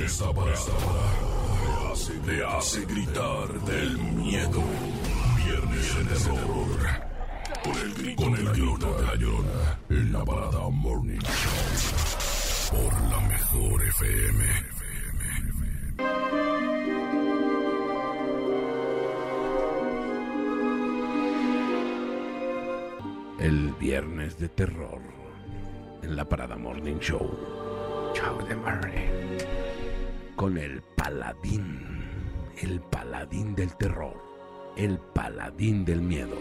Esta parada te hace, gritar del miedo. Viernes de terror. Con el grito, con el grito de la llorona. En la parada Morning Show. Por la mejor FM. El viernes de terror. En la parada Morning Show. Show de Murray. Con el paladín. El paladín del terror. El paladín del miedo.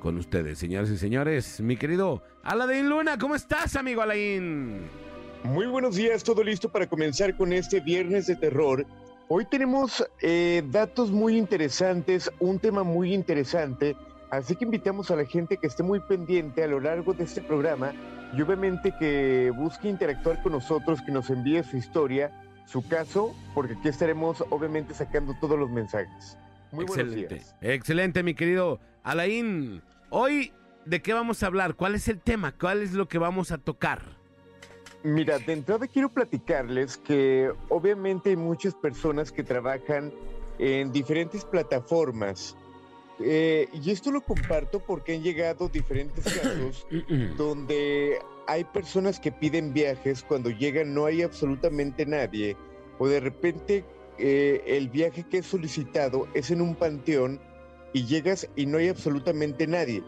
Con ustedes, señoras y señores, mi querido Aladín Luna, ¿cómo estás, amigo Aladín? Muy buenos días, todo listo para comenzar con este viernes de terror. Hoy tenemos eh, datos muy interesantes, un tema muy interesante, así que invitamos a la gente que esté muy pendiente a lo largo de este programa y obviamente que busque interactuar con nosotros, que nos envíe su historia, su caso, porque aquí estaremos obviamente sacando todos los mensajes. Muy buenos Excelente. días. Excelente, mi querido Alain. Hoy, ¿de qué vamos a hablar? ¿Cuál es el tema? ¿Cuál es lo que vamos a tocar? Mira, de entrada quiero platicarles que obviamente hay muchas personas que trabajan en diferentes plataformas. Eh, y esto lo comparto porque han llegado diferentes casos donde hay personas que piden viajes, cuando llegan no hay absolutamente nadie, o de repente eh, el viaje que es solicitado es en un panteón y llegas y no hay absolutamente nadie.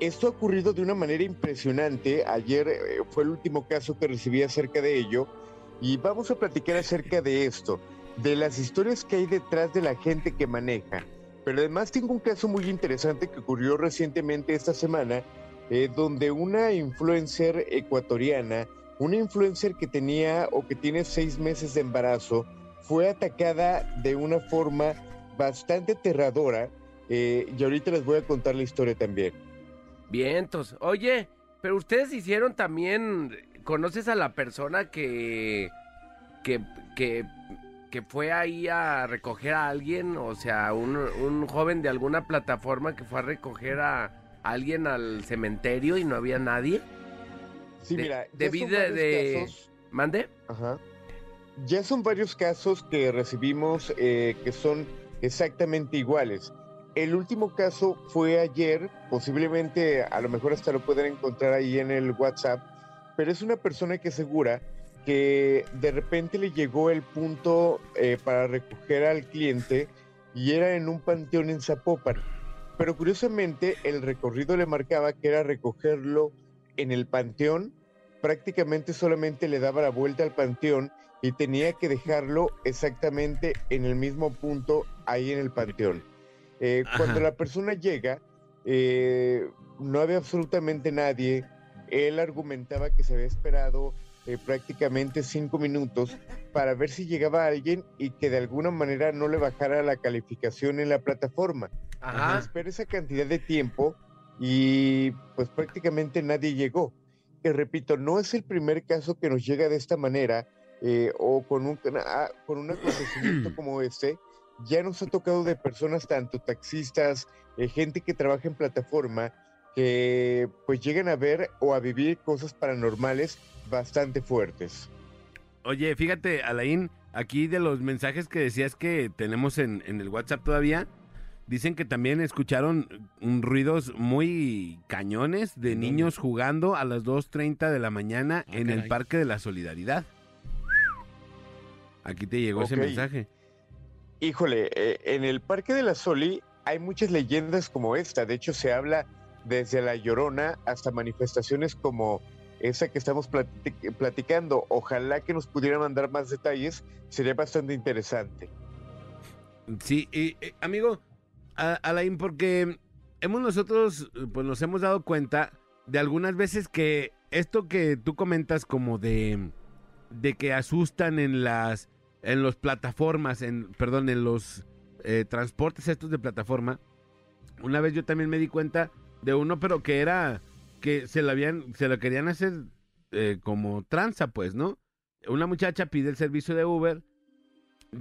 Esto ha ocurrido de una manera impresionante. Ayer eh, fue el último caso que recibí acerca de ello y vamos a platicar acerca de esto, de las historias que hay detrás de la gente que maneja. Pero además tengo un caso muy interesante que ocurrió recientemente esta semana, eh, donde una influencer ecuatoriana, una influencer que tenía o que tiene seis meses de embarazo, fue atacada de una forma bastante aterradora. eh, y ahorita les voy a contar la historia también. Vientos. Oye, pero ustedes hicieron también. ¿Conoces a la persona que. que. que. Que fue ahí a recoger a alguien? O sea, un, un joven de alguna plataforma que fue a recoger a alguien al cementerio y no había nadie. Sí, De- mira, de- varios de- casos- ¿Mande? Ajá. Ya son varios casos que recibimos eh, que son exactamente iguales. El último caso fue ayer, posiblemente a lo mejor hasta lo pueden encontrar ahí en el WhatsApp, pero es una persona que asegura que de repente le llegó el punto eh, para recoger al cliente y era en un panteón en Zapopan. Pero curiosamente el recorrido le marcaba que era recogerlo en el panteón, prácticamente solamente le daba la vuelta al panteón y tenía que dejarlo exactamente en el mismo punto ahí en el panteón. Eh, cuando la persona llega, eh, no había absolutamente nadie. Él argumentaba que se había esperado eh, prácticamente cinco minutos para ver si llegaba alguien y que de alguna manera no le bajara la calificación en la plataforma. Ajá. Espera esa cantidad de tiempo y pues prácticamente nadie llegó. Que repito, no es el primer caso que nos llega de esta manera eh, o con un, ah, con un acontecimiento como este. Ya nos ha tocado de personas, tanto taxistas, eh, gente que trabaja en plataforma, que pues llegan a ver o a vivir cosas paranormales bastante fuertes. Oye, fíjate, Alain, aquí de los mensajes que decías que tenemos en, en el WhatsApp todavía, dicen que también escucharon ruidos muy cañones de niños jugando a las 2.30 de la mañana Ah, en el. Parque de la Solidaridad. Aquí te llegó ese mensaje. Híjole, eh, en el Parque de la Soli hay muchas leyendas como esta. De hecho, se habla desde La Llorona hasta manifestaciones como esa que estamos plati- platicando. Ojalá que nos pudiera mandar más detalles. Sería bastante interesante. Sí, y, eh, amigo, Alain, porque hemos nosotros, pues nos hemos dado cuenta de algunas veces que esto que tú comentas como de, de que asustan en las, en los plataformas, en, perdón, en los eh, transportes estos de plataforma, una vez yo también me di cuenta de uno, pero que era, que se lo habían, se lo querían hacer eh, como tranza, pues, ¿no? Una muchacha pide el servicio de Uber,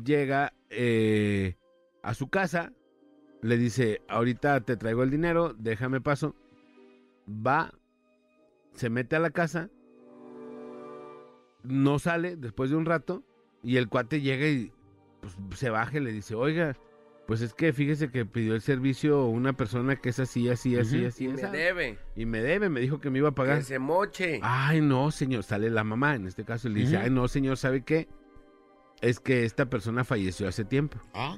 llega eh, a su casa, le dice, ahorita te traigo el dinero, déjame paso. Va, se mete a la casa no sale después de un rato y el cuate llega y pues, se baja y le dice, oiga, pues es que fíjese que pidió el servicio una persona que es así, así, así, así. Y me esa". debe. Y me debe, me dijo que me iba a pagar. Que se moche. Ay, no, señor, sale la mamá en este caso y le dice, ay, no, señor, ¿sabe qué? Es que esta persona falleció hace tiempo. Ah,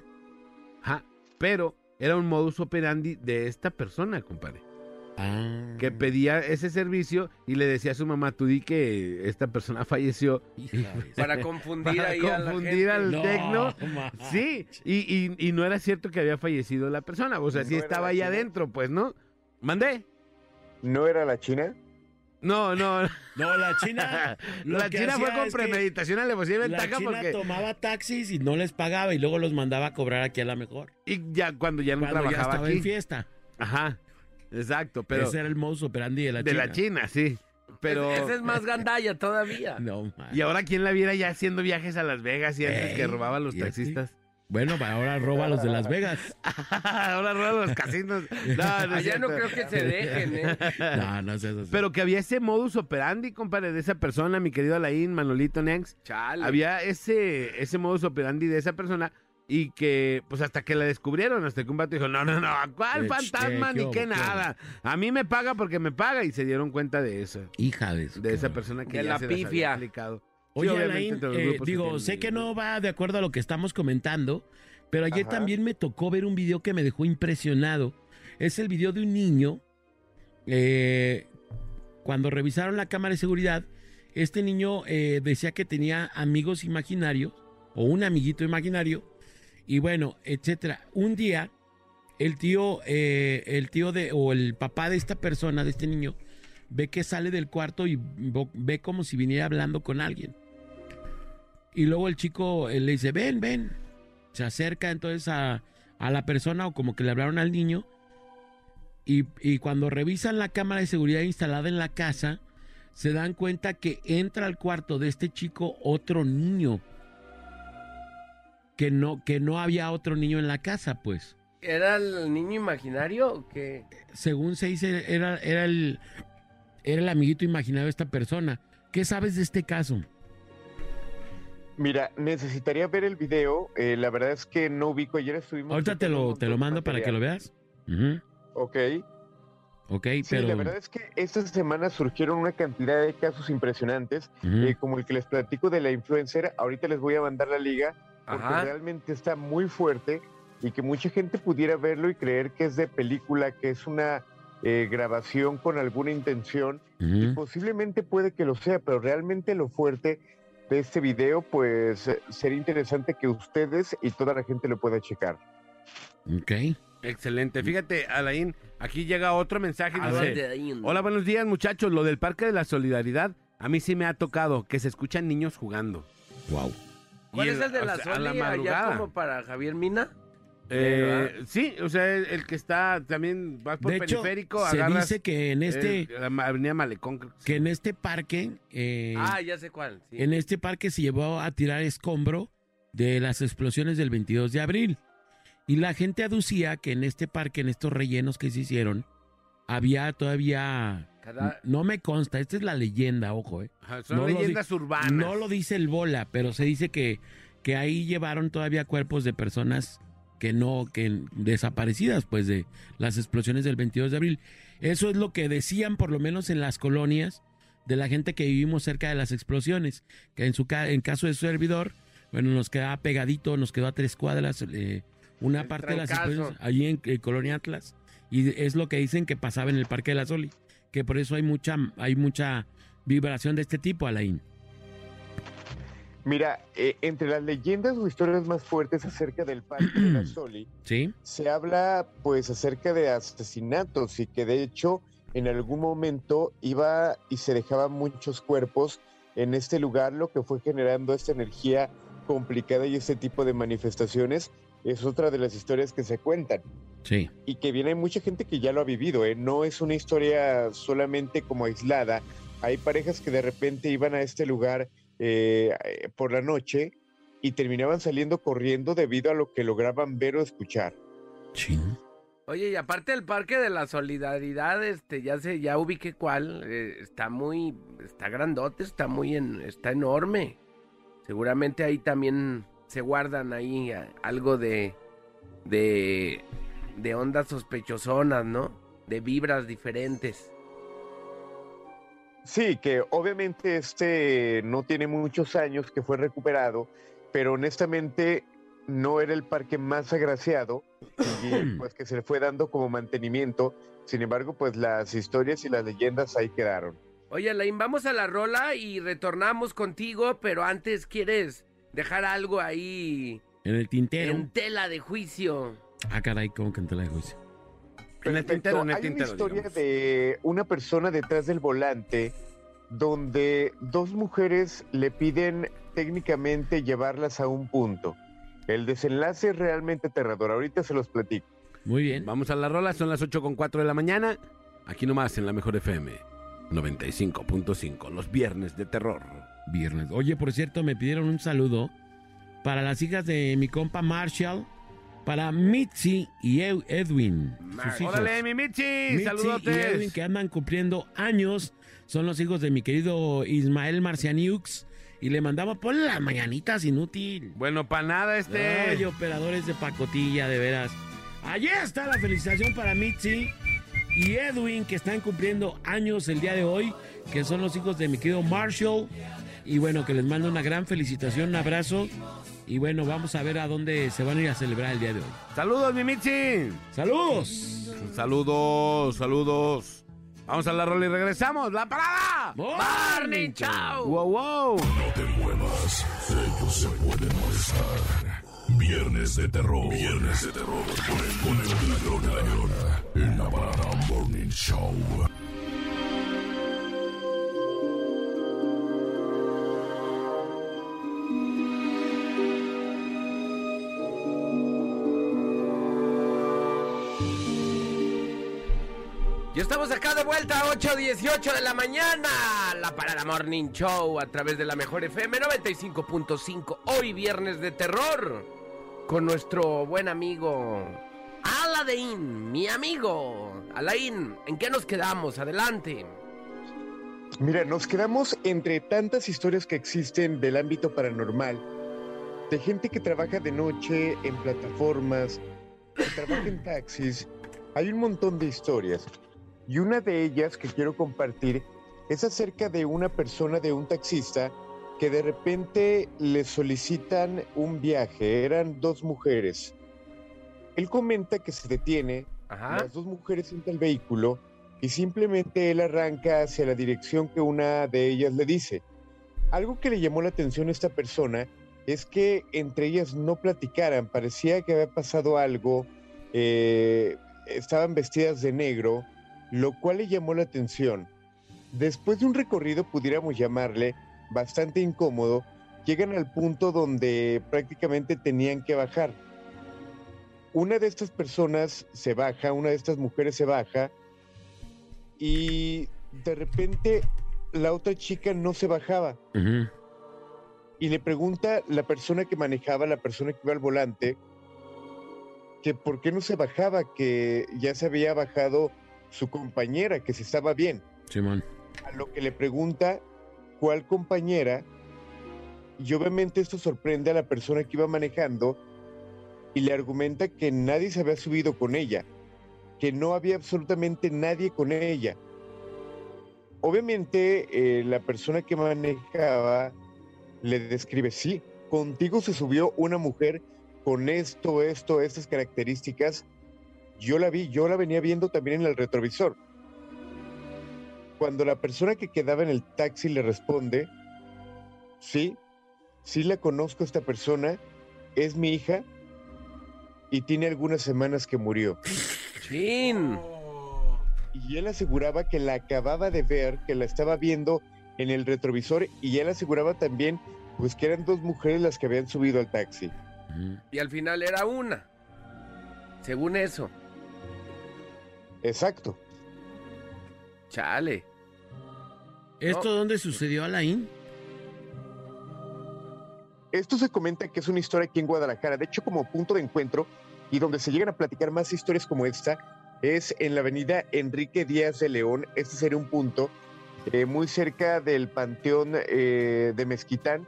Ajá, pero era un modus operandi de esta persona, compadre. Ah. Que pedía ese servicio y le decía a su mamá, tú di que esta persona falleció. Para confundir Para ahí a la confundir gente. al- No, tecno. Sí, y, y- y no era cierto que había fallecido la persona. O sea, ¿No sí estaba la ahí adentro, pues, ¿no? ¿Mandé? ¿No era la China? No, no. No, la China. la China fue con premeditación, alevosía y La ventaja China porque... tomaba taxis y no les pagaba y luego los mandaba a cobrar aquí a la mejor. Y ya cuando ya no Cuando ya trabajaba estaba en aquí. fiesta. Ajá, exacto, pero Ese era el modus operandi de la de China. la China, sí. Pero... Ese es más gandalla todavía. No, ma. Y ahora quién la viera ya haciendo viajes a Las Vegas y antes Ey, que robaba a los taxistas. Bueno, pa- ahora roba a los de Las Vegas. ahora roba los casinos. No, no es Allá no creo que se dejen, ¿eh? No, no sé eso. Pero que había ese modus operandi, compadre, de esa persona, mi querido Alain, Manolito Nex. Chale. Había ese, ese modus operandi de esa persona y que, pues hasta que la descubrieron, hasta que un vato dijo, no, no, no, ¿cuál Eh, fantasma ¿qué ni qué nada? A mí me paga porque me paga y se dieron cuenta de eso, Hija de su de esa cabrón. persona que De ya la se las había pifia. aplicado. Oye, Alain, eh, digo, sé que no va de acuerdo a lo que estamos comentando, pero ayer Ajá. también me tocó ver un video que me dejó impresionado. Es el video de un niño. eh, cuando revisaron la cámara de seguridad, este niño eh, decía que tenía amigos imaginarios o un amiguito imaginario y bueno, etcétera. Un día el tío, eh, el tío de o el papá de esta persona, de este niño, ve que sale del cuarto y ve como si viniera hablando con alguien. Y luego el chico le dice, ven, ven. Se acerca entonces a, a la persona o como que le hablaron al niño. Y, y cuando revisan la cámara de seguridad instalada en la casa, se dan cuenta que entra al cuarto de este chico otro niño. Que no, que no había otro niño en la casa, pues. ¿Era el niño imaginario o qué? Según se dice, era, era, el, era el amiguito imaginario de esta persona. ¿Qué sabes de este caso? Mira, necesitaría ver el video. eh, la verdad es que no ubico. Ayer estuvimos. Ahorita te lo, te lo mando para que lo veas. Ujú, Ok. Ok, Sí, pero... la verdad es que esta semana surgieron una cantidad de casos impresionantes, eh, como el que les platico de la influencer. Ahorita les voy a mandar la liga porque Ajá. realmente está muy fuerte y que mucha gente pudiera verlo y creer que es de película, que es una eh, grabación con alguna intención. Y posiblemente puede que lo sea, pero realmente lo fuerte de este video, pues eh, sería interesante que ustedes y toda la gente lo pueda checar. Ok. Excelente. Fíjate, Alain, aquí llega otro mensaje. A dice. Hola, buenos días, muchachos. Lo del Parque de la Solidaridad, a mí sí me ha tocado que se escuchan niños jugando. Wow. ¿Cuál Y es el de o la sea, a Soli la allá madrugada. como para Javier Mina? Eh, sí, o sea, el, el que está también, vas por De hecho, periférico, se agarras dice que en este, eh, la avenida Malecón. creo que que sí. en este parque, eh, Ah, ya sé cuál. sí. en este parque se llevó a tirar escombro de las explosiones del 22 de abril. Y la gente aducía que en este parque, en estos rellenos que se hicieron, había todavía... Cada- No me consta, esta es la leyenda, ojo, eh. Ajá, son no leyendas urbanas. No lo dice el bola, pero se dice que, que ahí llevaron todavía cuerpos de personas que no, que desaparecidas, pues, de las explosiones del 22 de abril. Eso es lo que decían, por lo menos en las colonias, de la gente que vivimos cerca de las explosiones. Que en su ca- en caso de su servidor, bueno, nos quedaba pegadito, nos quedó a tres cuadras, eh, una El parte de las explosiones, allí en, eh, Colonia Atlas. Y es lo que dicen que pasaba en el Parque de la Soli. Que por eso hay mucha, hay mucha vibración de este tipo, Alain. Mira, eh, entre las leyendas o historias más fuertes acerca del Parque de la Soli, ¿Sí? se habla pues acerca de asesinatos y que de hecho en algún momento iba y se dejaban muchos cuerpos en este lugar, lo que fue generando esta energía complicada y este tipo de manifestaciones es otra de las historias que se cuentan Sí. y que viene mucha gente que ya lo ha vivido, ¿eh? no es una historia solamente como aislada, hay parejas que de repente iban a este lugar eh, por la noche y terminaban saliendo corriendo debido a lo que lograban ver o escuchar. Sí. Oye, y aparte del Parque de la Solidaridad, este, ya sé, ya ubiqué cuál, eh, está muy, está grandote, está muy, en, está enorme. Seguramente ahí también se guardan ahí algo de, de, de ondas sospechosonas, ¿no? De vibras diferentes. Sí, que obviamente este no tiene muchos años que fue recuperado, pero honestamente no era el parque más agraciado y pues que se le fue dando como mantenimiento. Sin embargo, pues las historias y las leyendas ahí quedaron. Oye, Lain, vamos a la rola y retornamos contigo, pero antes quieres dejar algo ahí En el tintero. en tela de juicio. Ah, caray, ¿cómo que en tela de juicio? En el tintero, en el Hay tintero, una historia digamos. de una persona detrás del volante donde dos mujeres le piden técnicamente llevarlas a un punto. El desenlace es realmente aterrador. Ahorita se los platico. Muy bien. Vamos a la rola, son las 8 con 4 de la mañana. Aquí nomás en la mejor FM 95.5, los viernes de terror. Viernes. Oye, por cierto, me pidieron un saludo para las hijas de mi compa Marshall, para Mitzi y Ed- Edwin. Sus hijos. Órale, mi Mitzi y saludotes. Edwin que andan cumpliendo años. Son los hijos de mi querido Ismael Marcianiux. Y le mandamos por las mañanitas inútil. Bueno, para nada este. Ay, operadores de pacotilla, de veras. Allí está la felicitación para Mitzi y Edwin, que están cumpliendo años el día de hoy, que son los hijos de mi querido Marshall. Y bueno, que les mando una gran felicitación, un abrazo. Y bueno, vamos a ver a dónde se van a ir a celebrar el día de hoy. Saludos, mi Michi. ¡Saludos! Saludos, saludos. Vamos a la rola y regresamos. ¡La parada! Morning Show. ¡Wow, wow! No te muevas, ellos se pueden molestar. Viernes de terror. Viernes de terror. Con el, con el de la llorona, la llorona. En la parada Morning Show. Estamos acá de vuelta a 8.18 de la mañana. La Parada Morning Show a través de la Mejor FM 95.5. Hoy viernes de terror. Con nuestro buen amigo Alain, mi amigo. Alain, ¿en qué nos quedamos? Adelante. Mira, nos quedamos entre tantas historias que existen del ámbito paranormal, de gente que trabaja de noche en plataformas, que trabaja en taxis. Hay un montón de historias. Y una de ellas que quiero compartir es acerca de una persona, de un taxista, que de repente le solicitan un viaje. Eran dos mujeres. Él comenta que se detiene Ajá. las dos mujeres entran al vehículo y simplemente él arranca hacia la dirección que una de ellas le dice. Algo que le llamó la atención a esta persona es que entre ellas no platicaran, parecía que había pasado algo, eh, estaban vestidas de negro, lo cual le llamó la atención. Después de un recorrido, pudiéramos llamarle, bastante incómodo, llegan al punto donde prácticamente tenían que bajar. Una de estas personas se baja, una de estas mujeres se baja y de repente la otra chica no se bajaba. Y le pregunta la persona que manejaba, la persona que iba al volante, que por qué no se bajaba, que ya se había bajado su compañera, que se estaba bien. Simón. A lo que le pregunta cuál compañera, y obviamente esto sorprende a la persona que iba manejando y le argumenta que nadie se había subido con ella, que no había absolutamente nadie con ella. Obviamente eh, la persona que manejaba le describe, sí, contigo se subió una mujer con esto, esto, estas características. Yo la vi, yo la venía viendo también en el retrovisor. Cuando la persona que quedaba en el taxi le responde, sí, sí la conozco a esta persona, es mi hija y tiene algunas semanas que murió. Chin. Y él aseguraba que la acababa de ver, que la estaba viendo en el retrovisor y él aseguraba también pues que eran dos mujeres las que habían subido al taxi. Y al final era una. Según eso. Exacto. Chale. ¿Esto dónde sucedió, Alain? Esto se comenta que es una historia aquí en Guadalajara. De hecho, como punto de encuentro, y donde se llegan a platicar más historias como esta es en la avenida Enrique Díaz de León. Este sería un punto eh, muy cerca del Panteón eh, de Mezquitán.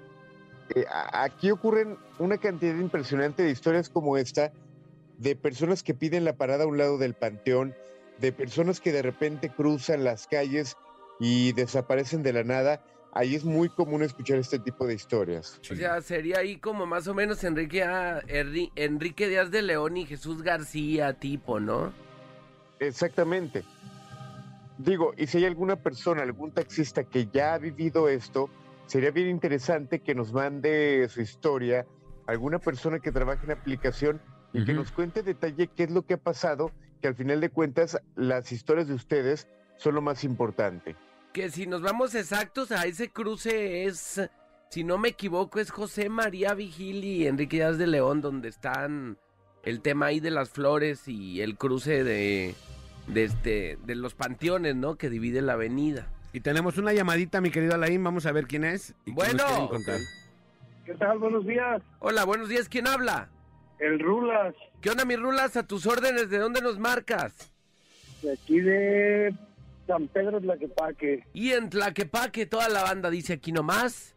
Eh, aquí ocurren una cantidad impresionante de historias como esta, de personas que piden la parada a un lado del panteón, de personas que de repente cruzan las calles y desaparecen de la nada. Ahí es muy común escuchar este tipo de historias. O sea, sería ahí como más o menos Enrique, ah, Enrique Díaz de León y Jesús García tipo, ¿no? Exactamente. Digo, y si hay alguna persona, algún taxista que ya ha vivido esto, sería bien interesante que nos mande su historia, alguna persona que trabaje en aplicación y que nos cuente en detalle qué es lo que ha pasado, que al final de cuentas las historias de ustedes son lo más importante. Que si nos vamos exactos a ese cruce es, si no me equivoco, es José María Vigil y Enrique Díaz de León, donde están el tema ahí de las flores y el cruce de, de, este, de los panteones, ¿no? Que divide la avenida. Y tenemos una llamadita, mi querido Alain. Vamos a ver quién es. y Bueno. ¿Qué tal? Buenos días. Hola, buenos días, ¿quién habla? El Rulas, ¿Qué onda, mis rulas? A tus órdenes, ¿de dónde nos marcas? de aquí de San Pedro Tlaquepaque, Y en Tlaquepaque, toda la banda dice aquí nomás.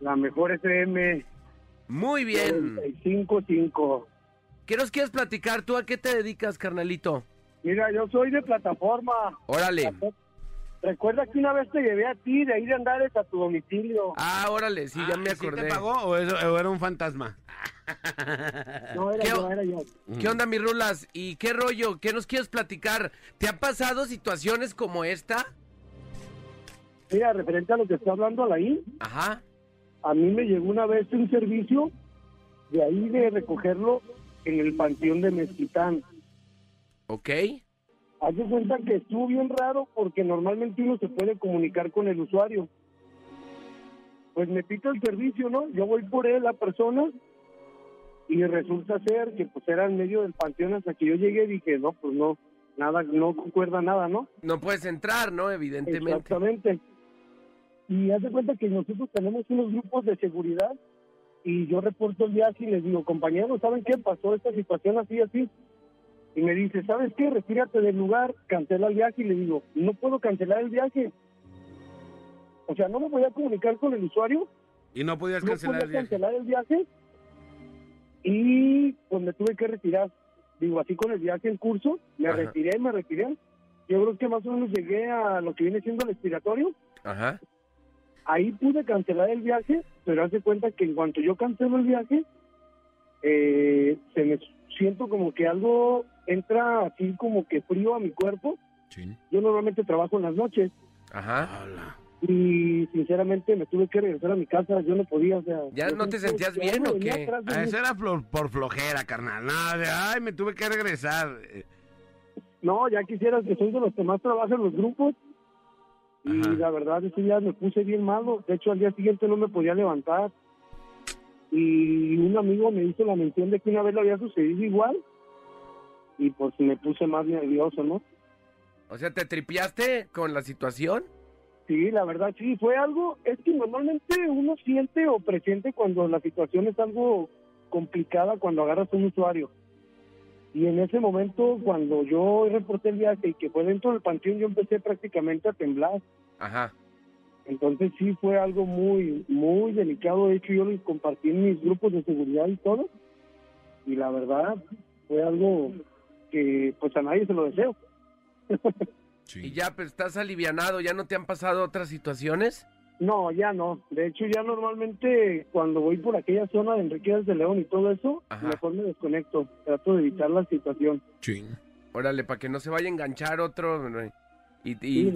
la mejor FM Muy bien. 95.5. ¿Qué nos quieres platicar? ¿Tú a qué te dedicas, carnalito? Mira, yo soy de plataforma. Órale. Recuerda que una vez te llevé a ti de ir a Andares a tu domicilio. Ah, órale, sí, ya Ah, me ¿sí acordé. te pagó o, eso- o era un fantasma? No, era ¿Qué yo, era yo. ¿Qué onda, mis rulas? ¿Y qué rollo? ¿Qué nos quieres platicar? ¿Te han pasado situaciones como esta? Mira, referente a lo que está hablando Alain, Ajá. a mí me llegó una vez un servicio de ahí de recogerlo en el panteón de Mezquitán. Ok. Haz de cuenta que estuvo bien raro porque normalmente uno se puede comunicar con el usuario. Pues me pita el servicio, ¿no? Yo voy por él, la persona, y resulta ser que pues era en medio del panteón hasta que yo llegué y dije, no, pues no, nada, no concuerda nada, ¿no? No puedes entrar, ¿no? Evidentemente. Exactamente. Y haz de cuenta que nosotros tenemos unos grupos de seguridad y yo reporto el viaje y les digo, compañeros, ¿saben qué? Pasó esta situación así, así. Y me dice, ¿sabes qué? Retírate del lugar, cancela el viaje. Y le digo, no puedo cancelar el viaje. O sea, no me voy a comunicar con el usuario, Y no podías no cancelar el viaje. cancelar el viaje. Y pues me tuve que retirar. Digo, así con el viaje en curso, me Ajá. retiré, me retiré. Yo creo que más o menos llegué a lo que viene siendo el expiratorio. Ajá. Ahí pude cancelar el viaje, pero hace cuenta que en cuanto yo cancelo el viaje, eh, se me siento como que algo entra así como que frío a mi cuerpo. Sí. Yo normalmente trabajo en las noches Ajá. Hola. y sinceramente me tuve que regresar a mi casa. Yo no podía, o sea. ¿Ya no te sentías bien o qué? Ah. Eso era por, por flojera, carnal. No, de, ay, me tuve que regresar. No, ya quisieras que soy de los que más trabajan los grupos. Y Ajá. la verdad, ese día me puse bien malo. De hecho, al día siguiente no me podía levantar. Y un amigo me hizo la mención de que una vez le había sucedido igual. Y pues me puse más nervioso, ¿no? O sea, ¿te tripiaste con la situación? Sí, la verdad, sí, fue algo. Es que normalmente uno siente o presiente cuando la situación es algo complicada cuando agarras a un usuario. Y en ese momento, cuando yo reporté el viaje y que fue dentro del panteón, yo empecé prácticamente a temblar. Ajá. Entonces sí fue algo muy, muy delicado. De hecho, yo lo compartí en mis grupos de seguridad y todo. Y la verdad, fue algo que pues a nadie se lo deseo. Sí. Y ya, pues estás alivianado, ¿ya no te han pasado otras situaciones? No, ya no. De hecho, ya normalmente cuando voy por aquella zona de Enriquez de León y todo eso, Ajá. mejor me desconecto. Trato de evitar la situación. Sí. Órale, para que no se vaya a enganchar otro. ¿no? Y, y- Sí,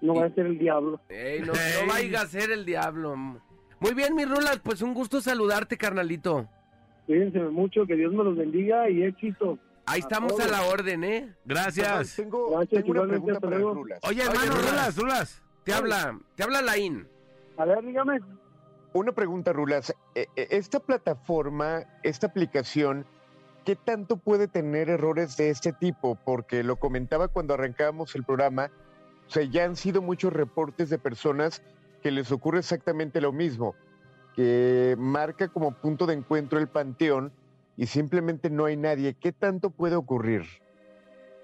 no, va- a ser el diablo. Ey, no, no vaya a ser el diablo. Muy bien, mis rulas, pues un gusto saludarte, carnalito. Cuídense mucho, que Dios me los bendiga y éxito. Ahí estamos a la orden, ¿eh? Gracias. Tengo, Gracias, tengo una pregunta para. Rulas. Oye, hermano, Rulas. Rulas, Rulas. Te habla, te habla Laín. A ver, dígame. Una pregunta, Rulas. Eh, eh, Esta plataforma, esta aplicación, ¿qué tanto puede tener errores de este tipo? Porque lo comentaba cuando arrancábamos el programa, o sea, ya han sido muchos reportes de personas que les ocurre exactamente lo mismo, que marca como punto de encuentro el panteón y simplemente no hay nadie, ¿qué tanto puede ocurrir?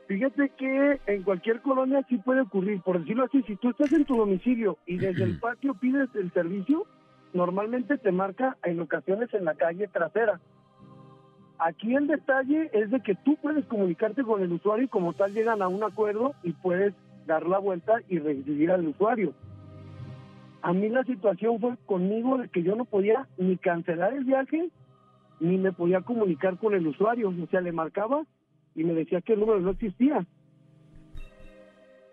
Fíjate que en cualquier colonia sí puede ocurrir. Por decirlo así, si tú estás en tu domicilio y desde el patio pides el servicio, normalmente te marca en ocasiones en la calle trasera. Aquí el detalle es de que tú puedes comunicarte con el usuario y como tal llegan a un acuerdo y puedes dar la vuelta y recibir al usuario. A mí la situación fue conmigo de que yo no podía ni cancelar el viaje ni me podía comunicar con el usuario. O sea, le marcaba y me decía que el número no existía.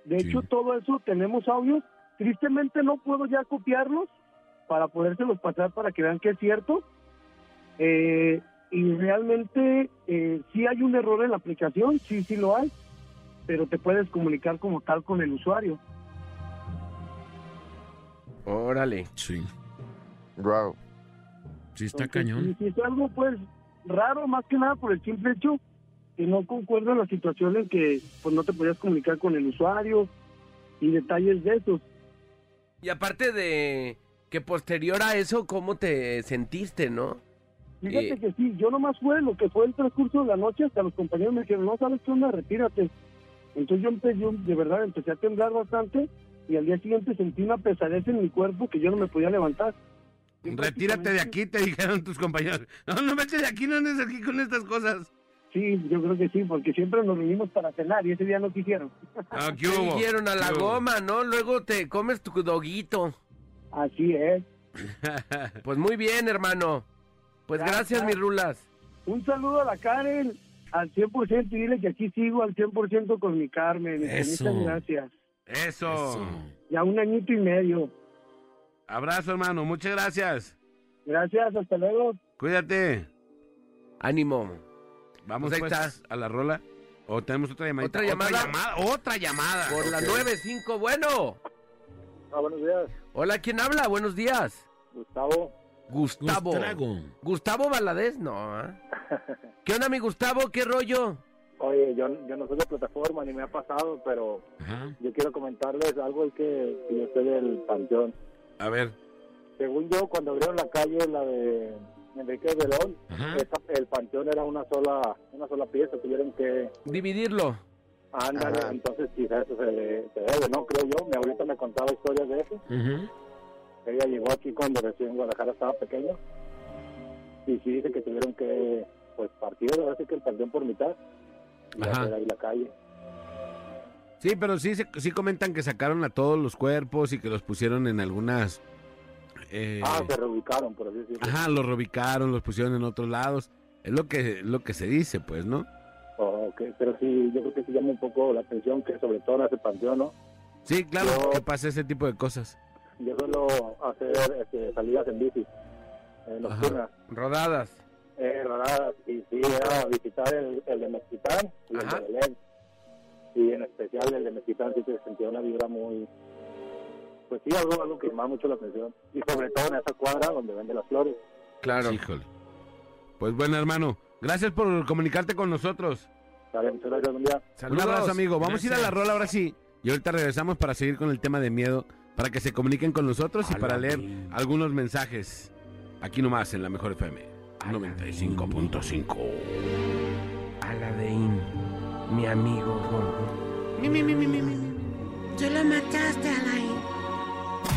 De Sí. hecho, todo eso tenemos audios. Tristemente no puedo ya copiarlos para podérselos pasar para que vean que es cierto. Eh, y realmente eh, sí hay un error en la aplicación, sí, sí lo hay, pero te puedes comunicar como tal con el usuario. Órale. Sí, Wow. Sí está Entonces, cañón. sí es algo pues raro, más que nada por el simple hecho que no concuerda la situación en que pues no te podías comunicar con el usuario y detalles de esos. Y aparte de que posterior a eso, ¿cómo te sentiste, no? Fíjate Eh. que sí, yo nomás fue lo que fue el transcurso de la noche, hasta los compañeros me dijeron, no sabes qué onda, retírate. Entonces yo, empecé, yo de verdad empecé a temblar bastante y al día siguiente sentí una pesadez en mi cuerpo que yo no me podía levantar. Retírate de aquí, te dijeron tus compañeros. No, no vete de aquí, no andes aquí con estas cosas. Sí, yo creo que sí, porque siempre nos reunimos para cenar y ese día no quisieron. Ah, ¿qué Te hubo? dijeron a la ¿Qué hubo? goma, ¿no? Luego te comes tu doguito. Así es. Pues muy bien, hermano. Pues Gracias. gracias, mis rulas. Un saludo a la Karen al 100% y dile que aquí sigo al 100% con mi Carmen. Eso. Muchas gracias. Eso. Eso. Ya un añito y medio. Abrazo, hermano. Muchas gracias. Gracias, hasta luego. Cuídate. Ánimo. Vamos Pues ahí pues, a la rola. ¿O tenemos otra llamada? ¿Otra llamada? Otra llamada. Por la Ok. 9-5, bueno. Ah, buenos días, Hola, ¿quién habla? Buenos días. Gustavo. Gustavo. Gustrago. Gustavo Valadez, no. ¿ah? ¿Qué onda, mi Gustavo? ¿Qué rollo? Oye, yo, yo no soy de plataforma ni me ha pasado, pero Ajá. yo quiero comentarles algo y que, que yo sé del panteón. A ver. Según yo, cuando abrieron la calle, la de Enrique Belón, el panteón era una sola una sola pieza, tuvieron que Dividirlo. Ajá. entonces quizás eso se, debe, ¿no? Creo yo. Mi abuelita me contaba historias de eso. Ella llegó aquí cuando recién Guadalajara estaba pequeño. Y sí dice que tuvieron que, pues, partir, ahora sí que el panteón por mitad. Y Ajá. hacer ahí la calle. Sí, pero sí, se- sí comentan que sacaron a todos los cuerpos y que los pusieron en algunas... eh, Ah, se reubicaron, por así decirlo. ajá, los reubicaron, los pusieron en otros lados. Es lo que, lo que se dice, pues, ¿no? Oh, ok, pero sí, yo creo que sí llama un poco la atención que sobre todo en ese panteón, ¿no? Sí, claro, Yo- que pasa ese tipo de cosas. Yo suelo hacer este, salidas en bici, eh, nocturnas, Rodadas. eh, rodadas, y sí, era visitar el, el de Mezquitán y Ajá. el de Belén. Y en especial el de Mezquitán sí se sentía una vibra muy, pues sí, algo, algo que llamaba mucho la atención. Y sobre todo en esa cuadra donde vende las flores. Claro. Híjole. Pues bueno, hermano, gracias por comunicarte con nosotros. Vale, muchas gracias, buen día. Saludos. Un abrazo, amigo. Vamos a ir a la rola ahora sí. Y ahorita regresamos para seguir con el tema de miedo, para que se comuniquen con nosotros y para leer algunos mensajes. Aquí nomás en la Mejor FM 95.5. Aladein, mi amigo.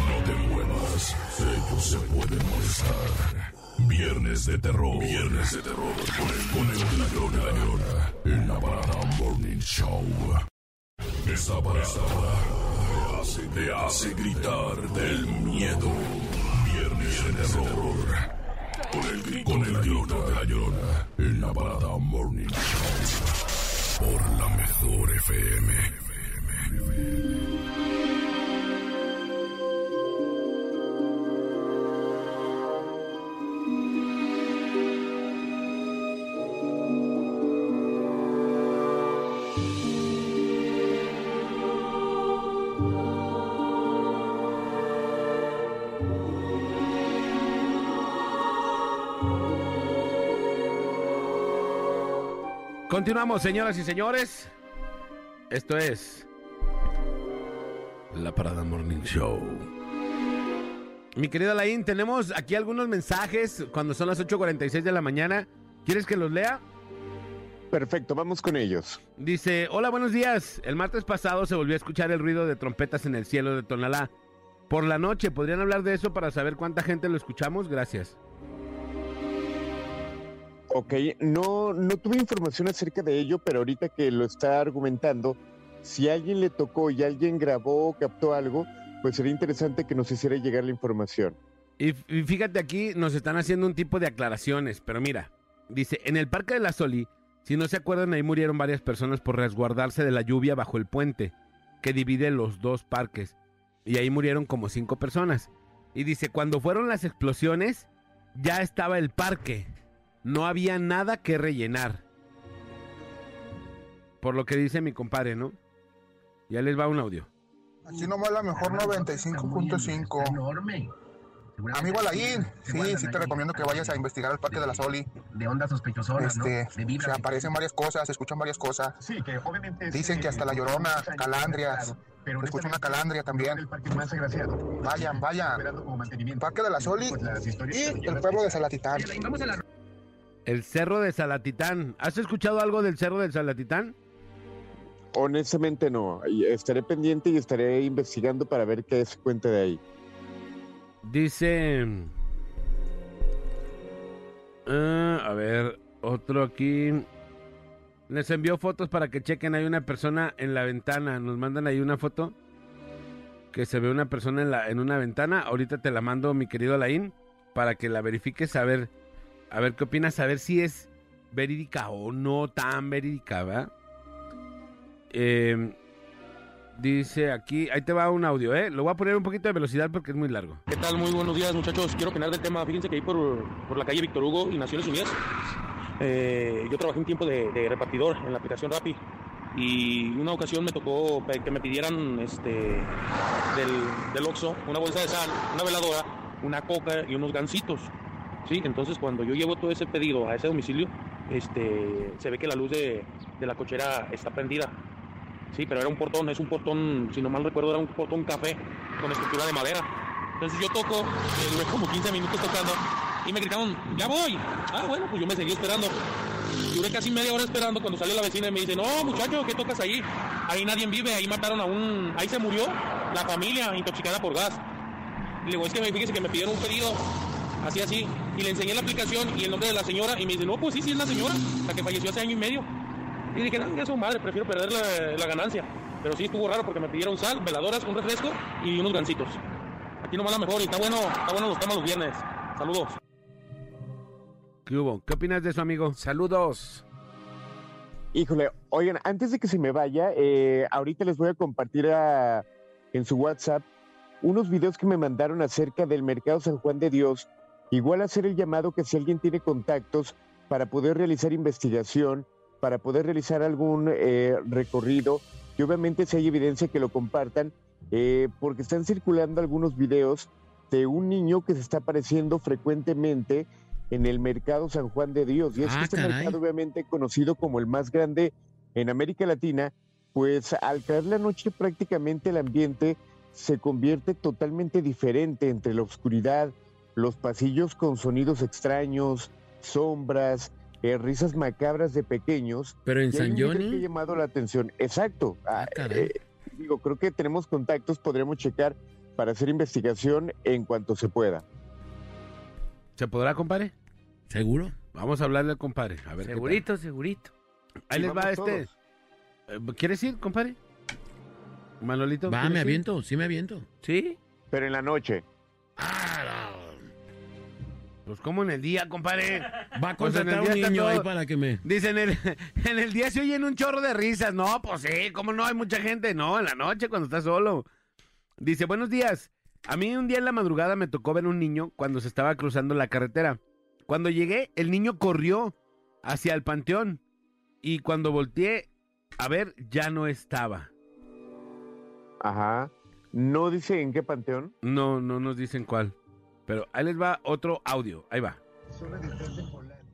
No te muevas, ellos se pueden molestar. Viernes de terror. Viernes de terror. Con el, con el Llorona. En la parada Morning Show. Esta parada te hace, gritar del miedo. Viernes de terror. Con el, con el de la. En la parada Morning Show. Por la mejor FM. Continuamos, señoras y señores. Esto es la Parada Morning Show. Mi querida Laín, tenemos aquí algunos mensajes cuando son las 8.46 de la mañana. ¿Quieres que los lea? Perfecto, vamos con ellos. Dice, hola, buenos días. El martes pasado se volvió a escuchar el ruido de trompetas en el cielo de Tonalá. Por la noche, ¿podrían hablar de eso para saber cuánta gente lo escuchamos? Gracias. Ok, no, no tuve información acerca de ello, pero ahorita que lo está argumentando, si alguien le tocó y alguien grabó o captó algo, pues sería interesante que nos hiciera llegar la información. Y, y fíjate aquí, nos están haciendo un tipo de aclaraciones, pero mira, dice, en el Parque de la Soli, si no se acuerdan, ahí murieron varias personas por resguardarse de la lluvia bajo el puente que divide los dos parques. Y ahí murieron como cinco personas. Y dice, cuando fueron las explosiones, ya estaba el parque. No había nada que rellenar. Por lo que dice mi compadre, ¿no? Ya les va un audio. Así nomás la mejor 95.5. Enorme. Amigo Alain, sí, sí te recomiendo que vayas a investigar el Parque de la Soli. De ondas sospechosas, Este, ¿no? Se aparecen varias cosas, se escuchan varias cosas. Sí, que obviamente... Dicen que eh, hasta la Llorona, calandrias. pero Se escucha una calandria también. El parque más. Vayan, vayan. Parque de la Soli Pues historias y el pueblo de Salatitán. El Cerro de Salatitán. ¿Has escuchado algo del Cerro de Salatitán? Honestamente no, estaré pendiente y estaré investigando para ver qué se cuenta de ahí. Dice... Ah, a ver, otro aquí. Les envió fotos para que chequen. Hay una persona en la ventana. Nos mandan ahí una foto. Que se ve una persona en, la, en una ventana. Ahorita te la mando, mi querido Alain. Para que la verifiques. A ver, a ver qué opinas. A ver si es verídica o no tan verídica, ¿verdad? Eh, dice aquí. Ahí te va un audio, ¿eh? Lo voy a poner un poquito de velocidad porque es muy largo. ¿Qué tal? Muy buenos días, muchachos. Quiero opinar del tema. Fíjense que ahí por, por la calle Víctor Hugo y Naciones Unidas, eh, yo trabajé un tiempo de, repartidor en la aplicación Rappi y una ocasión me tocó que me pidieran este, del, del Oxxo una bolsa de sal, una veladora, una coca y unos gancitos. Sí, entonces cuando yo llevo todo ese pedido a ese domicilio, este, se ve que la luz de, de la cochera está prendida. Sí, pero era un portón, es un portón, si no mal recuerdo, era un portón café con estructura de madera. Entonces yo toco, eh, duré como 15 minutos tocando y me gritaron, ya voy. Ah, bueno, pues yo me seguí esperando. Duré casi media hora esperando cuando salió la vecina y me dice, no, muchacho, ¿qué tocas ahí? Ahí nadie vive, ahí mataron a un... Ahí se murió la familia intoxicada por gas. Y le digo, es que me fíjese que me pidieron un pedido, así, así. Y le enseñé la aplicación y el nombre de la señora y me dice, no, pues sí, sí es la señora, la que falleció hace año y medio. Y dije, no, ya su madre, prefiero perder la, la ganancia. Pero sí estuvo raro porque me pidieron sal, veladoras, un refresco y unos gancitos. Aquí nomás la mejor y está bueno, está bueno los temas los viernes. Saludos. ¿Qué hubo? ¿Qué opinas de eso, amigo? Saludos. Híjole, oigan, antes de que se me vaya, eh, ahorita les voy a compartir a- en su WhatsApp unos videos que me mandaron acerca del Mercado San Juan de Dios. Igual hacer el llamado que si alguien tiene contactos para poder realizar investigación, para poder realizar algún eh, recorrido, y obviamente si hay evidencia que lo compartan, eh, porque están circulando algunos videos de un niño que se está apareciendo frecuentemente en el Mercado San Juan de Dios. Y es Ah, que este caray. mercado obviamente conocido como el más grande en América Latina, pues al caer la noche prácticamente el ambiente se convierte totalmente diferente entre la oscuridad, los pasillos con sonidos extraños, sombras, eh, risas macabras de pequeños. Pero en San video que ha Johnny. llamado la atención. Exacto. Ah, Ah, eh, digo, creo que tenemos contactos, podremos checar para hacer investigación en cuanto se pueda. ¿Se podrá, compadre? ¿Seguro? Vamos a hablarle al compadre. A ver. Segurito, segurito. Ahí les va este. todos. Eh, ¿Quieres ir, compadre? Manolito. Va, ¿quieres me ir? aviento, sí me aviento. ¿Sí? Pero en la noche. Pues como en el día, compadre. Va a Pues contratar un niño ahí para que me... Dicen, en el, en el día se oyen un chorro de risas. No, pues sí, ¿cómo no? Hay mucha gente. No, en la noche cuando estás solo. Dice, buenos días. A mí un día en la madrugada me tocó ver un niño cuando se estaba cruzando la carretera. Cuando llegué, el niño corrió hacia el panteón. Y cuando volteé a ver, ya no estaba. Ajá. No dice en qué panteón. No, no nos dicen cuál. Pero ahí les va otro audio. Ahí va.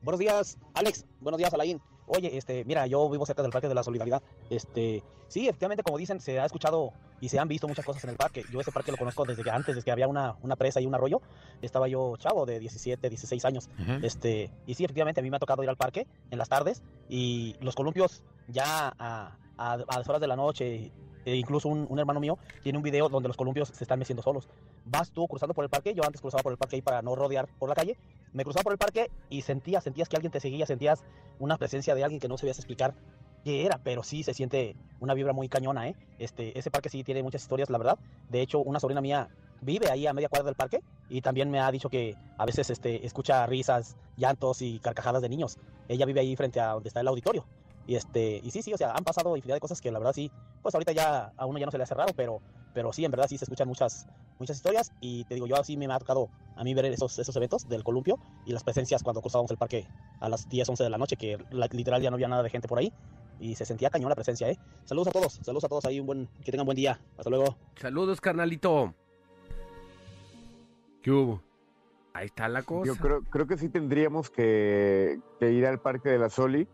Buenos días, Alex. Buenos días, Alain. oye, este, mira, yo vivo cerca del Parque de la Solidaridad. Este, sí, efectivamente, como dicen, se ha escuchado y se han visto muchas cosas en el parque. Yo ese parque lo conozco desde que antes, desde que había una, una presa y un arroyo. Estaba yo chavo de 17, 16 años. Este, y sí, efectivamente, a mí me ha tocado ir al parque en las tardes y los columpios ya a, a- a las horas de la noche. e incluso un, un hermano mío tiene un video donde los columpios se están meciendo solos. Vas tú cruzando por el parque, yo antes cruzaba por el parque ahí para no rodear por la calle. Me cruzaba por el parque y sentías, sentías que alguien te seguía, sentías una presencia de alguien que no sabías explicar qué era, pero sí se siente una vibra muy cañona, ¿eh? Este, ese parque sí tiene muchas historias, la verdad. De hecho, una sobrina mía vive ahí a media cuadra del parque y también me ha dicho que a veces este, escucha risas, llantos y carcajadas de niños. Ella vive ahí frente a donde está el auditorio. Y, este, y sí, sí, o sea, han pasado infinidad de cosas que la verdad sí, pues ahorita ya a uno ya no se le hace raro, pero, pero sí, en verdad sí se escuchan muchas, muchas historias y te digo, yo así me ha tocado a mí ver esos, esos eventos del columpio y las presencias cuando cruzábamos el parque a las 10, 11 de la noche, que la- literal ya no había nada de gente por ahí y se sentía cañón la presencia, ¿eh? Saludos a todos, saludos a todos ahí, un buen, que tengan buen día, hasta luego. Saludos, carnalito. ¿Qué hubo? Ahí está la cosa. Yo creo, creo que sí tendríamos que, que ir al Parque de la Soli.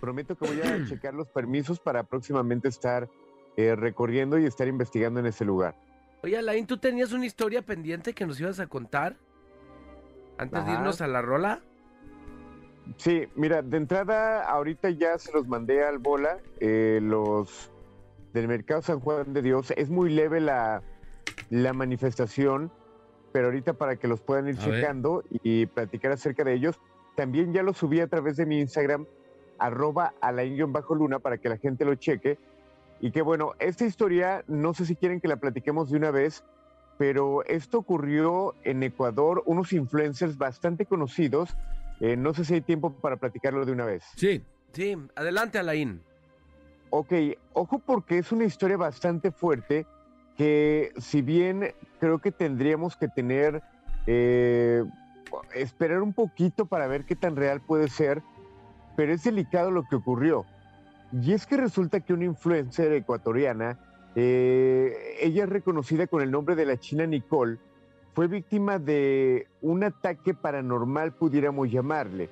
Prometo que voy a checar los permisos para próximamente estar eh, recorriendo y estar investigando en ese lugar. Oye, Alain, ¿tú tenías una historia pendiente que nos ibas a contar? Antes de irnos a la rola. Sí, mira, de entrada ahorita ya se los mandé al bola, eh, los del Mercado San Juan de Dios. Es muy leve la, la manifestación, pero ahorita para que los puedan ir A ver. checando y platicar acerca de ellos, también ya lo subí a través de mi Instagram, arroba bajo luna para que la gente lo cheque. Y que bueno, esta historia, no sé si quieren que la platiquemos de una vez, pero esto ocurrió en Ecuador, unos influencers bastante conocidos. eh, no sé si hay tiempo para platicarlo de una vez. Sí. Sí, adelante, Alain. Ok, ojo porque es una historia bastante fuerte que si bien creo que tendríamos que tener, eh, esperar un poquito para ver qué tan real puede ser, pero es delicado lo que ocurrió. Y es que resulta que una influencer ecuatoriana, eh, ella es reconocida con el nombre de la China Nicole, fue víctima de un ataque paranormal, pudiéramos llamarle.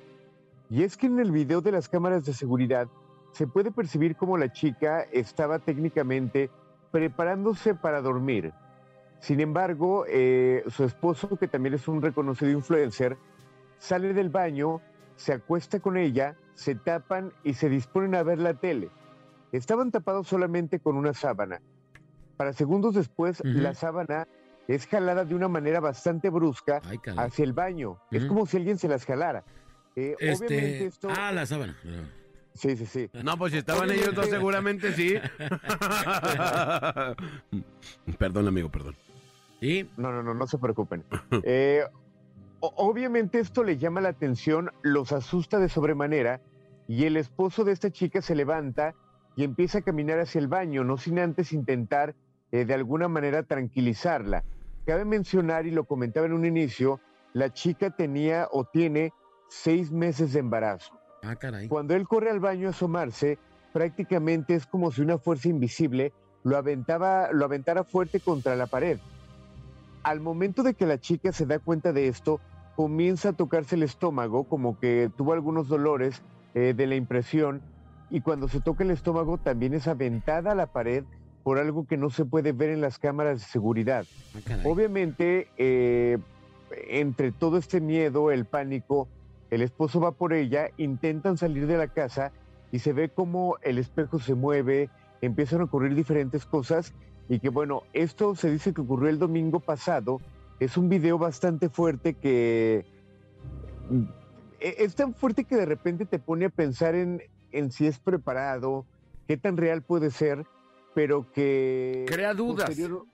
Y es que en el video de las cámaras de seguridad se puede percibir como la chica estaba técnicamente preparándose para dormir. Sin embargo, eh, su esposo, que también es un reconocido influencer, sale del baño, se acuesta con ella, se tapan y se disponen a ver la tele. Estaban tapados solamente con una sábana. Para segundos después, la sábana es jalada de una manera bastante brusca Ay, hacia el baño. Es como si alguien se las jalara. Eh, obviamente Este. esto... Ah, la sábana. Sí, sí, sí. No, pues si estaban ellos dos seguramente sí. perdón, amigo, perdón. No, no, no, no se preocupen. Eh, obviamente esto le llama la atención, los asusta de sobremanera y el esposo de esta chica se levanta y empieza a caminar hacia el baño, no sin antes intentar eh, de alguna manera tranquilizarla. Cabe mencionar, y lo comentaba en un inicio, la chica tenía o tiene seis meses de embarazo. Ah, caray. Cuando él corre al baño a asomarse, prácticamente es como si una fuerza invisible lo, aventaba, lo aventara fuerte contra la pared. Al momento de que la chica se da cuenta de esto, comienza a tocarse el estómago, como que tuvo algunos dolores eh, de la impresión, y cuando se toca el estómago también es aventada a la pared por algo que no se puede ver en las cámaras de seguridad. Ah. Obviamente, eh, entre todo este miedo, el pánico, el esposo va por ella, intentan salir de la casa y se ve como el espejo se mueve, empiezan a ocurrir diferentes cosas y que bueno, esto se dice que ocurrió el domingo pasado, es un video bastante fuerte que es tan fuerte que de repente te pone a pensar en, en si es preparado, qué tan real puede ser, pero que... Crea dudas. posterior-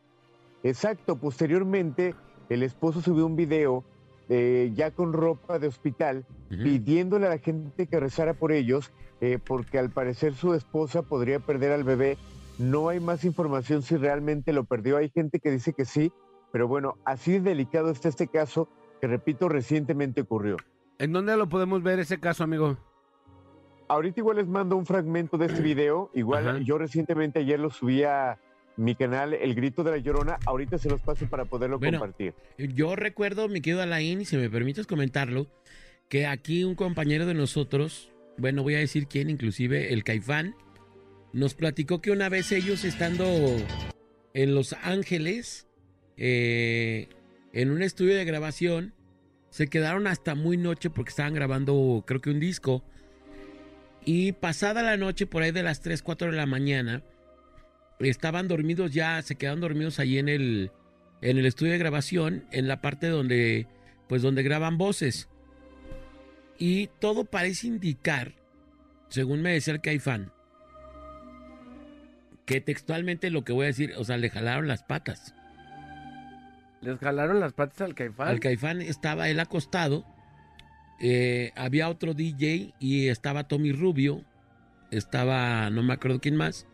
Exacto, posteriormente el esposo subió un video eh, ya con ropa de hospital pidiéndole a la gente que rezara por ellos eh, porque al parecer su esposa podría perder al bebé. No hay más información si realmente lo perdió. Hay gente que dice que sí, pero bueno, así de delicado está este caso que repito recientemente ocurrió. ¿En dónde lo podemos ver ese caso, amigo? Ahorita igual les mando un fragmento de este video. Igual Ajá. yo recientemente ayer lo subí a mi canal El Grito de la Llorona. Ahorita se los paso para poderlo Bueno. compartir. Yo recuerdo, mi querido Alain, y si me permites comentarlo, que aquí un compañero de nosotros bueno, voy a decir quién, inclusive el Caifán, nos platicó que una vez ellos estando en Los Ángeles, eh, en un estudio de grabación, se quedaron hasta muy noche porque estaban grabando, creo que un disco. Y pasada la noche, por ahí de las 3, 4 de la mañana, estaban dormidos ya, se quedaron dormidos ahí en el, en el estudio de grabación, en la parte donde, pues donde graban voces. Y todo parece indicar, según me decía el Caifán, que textualmente lo que voy a decir, o sea, le jalaron las patas. ¿Les jalaron las patas al caifán? Al Caifán estaba él acostado, eh, había otro DJ y estaba Tommy Rubio, estaba, no me acuerdo quién más,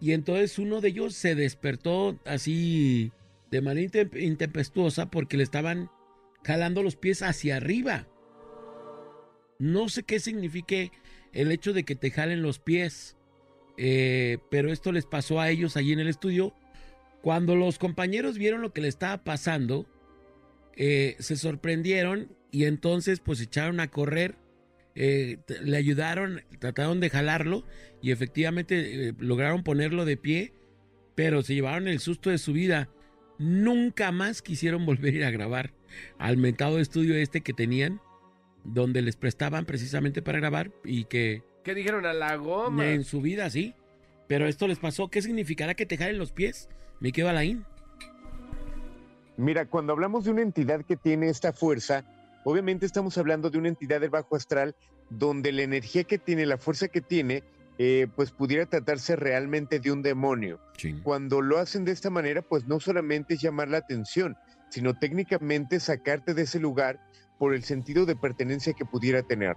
y entonces uno de ellos se despertó así de manera intem- intempestuosa porque le estaban jalando los pies hacia arriba. No sé qué signifique el hecho de que te jalen los pies, eh, pero esto les pasó a ellos allí en el estudio. Cuando los compañeros vieron lo que le estaba pasando, eh, se sorprendieron y entonces pues echaron a correr, eh, le ayudaron, trataron de jalarlo y efectivamente eh, lograron ponerlo de pie, pero se llevaron el susto de su vida. Nunca más quisieron volver a ir a grabar al mentado estudio este que tenían, donde les prestaban precisamente para grabar y que ¿Qué dijeron a la goma? en su vida sí. Pero esto les pasó, ¿qué significará que te jalen los pies? Me quedo Alain. Mira, cuando hablamos de una entidad que tiene esta fuerza, obviamente estamos hablando de una entidad del bajo astral donde la energía que tiene, la fuerza que tiene, eh, pues pudiera tratarse realmente de un demonio. Cuando lo hacen de esta manera, pues no solamente es llamar la atención, sino técnicamente sacarte de ese lugar por el sentido de pertenencia que pudiera tener.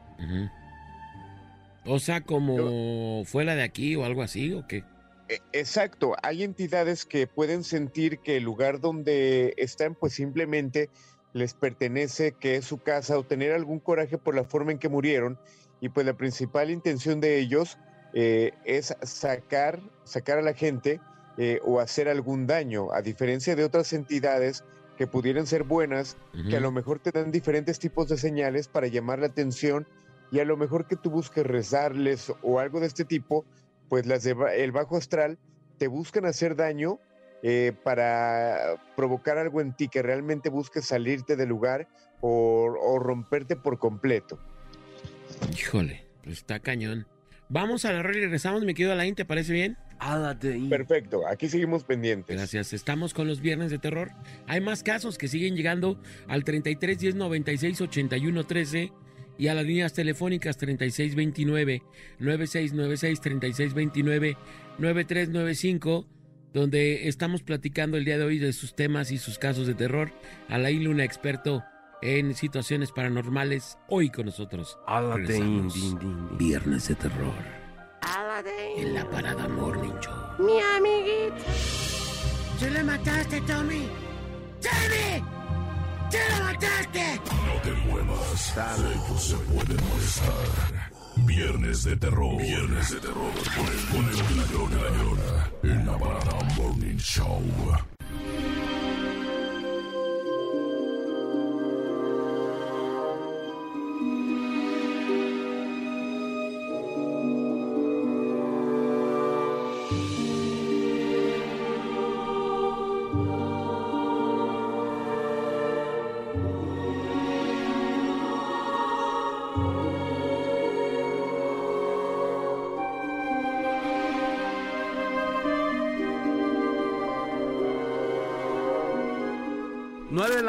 O sea, como fuera de aquí o algo así, ¿o qué? E- Exacto, hay entidades que pueden sentir que el lugar donde están pues simplemente les pertenece, que es su casa o tener algún coraje por la forma en que murieron. Y pues la principal intención de ellos eh, es sacar, sacar a la gente eh, o hacer algún daño, a diferencia de otras entidades que pudieran ser buenas, que a lo mejor te dan diferentes tipos de señales para llamar la atención y a lo mejor que tú busques rezarles o algo de este tipo, pues las de el bajo astral te buscan hacer daño eh, para provocar algo en ti que realmente busques salirte del lugar o, o romperte por completo. Híjole, pues está cañón. Vamos a la red y regresamos, me quedo Alain, ¿te parece bien? Perfecto, aquí seguimos pendientes. Gracias, estamos con los viernes de terror. Hay más casos que siguen llegando al 33 10 96 81 13 y a las líneas telefónicas 36 29 9696 36 29 9395 donde estamos platicando el día de hoy de sus temas y sus casos de terror. Alain Luna, experto en situaciones paranormales, hoy con nosotros. Din. Viernes de terror. En la parada Morning Show. Mi amiguita. ¡Se le mataste, Tommy! ¡Tommy! ¡Se le mataste! No te muevas. Se pueden molestar. Viernes de terror. Viernes de terror. Con el, con el la Llorona. En la Morning Show.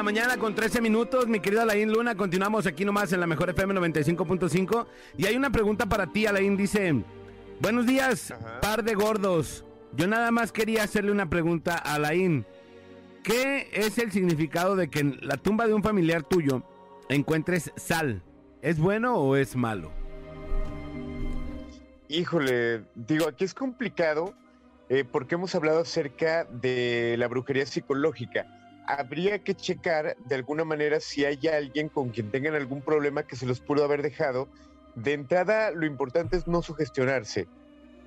La mañana con 13 minutos, mi querida Alain Luna. Continuamos aquí nomás en la mejor FM 95.5. Y hay una pregunta para ti, Alain. Dice: Buenos días, par de gordos. Yo nada más quería hacerle una pregunta a Alain. ¿Qué es el significado de que en la tumba de un familiar tuyo encuentres sal? ¿Es bueno o es malo? Híjole, digo, aquí es complicado eh, porque hemos hablado acerca de la brujería psicológica. Habría que checar de alguna manera si hay alguien con quien tengan algún problema que se los pudo haber dejado. De entrada, lo importante es no sugestionarse.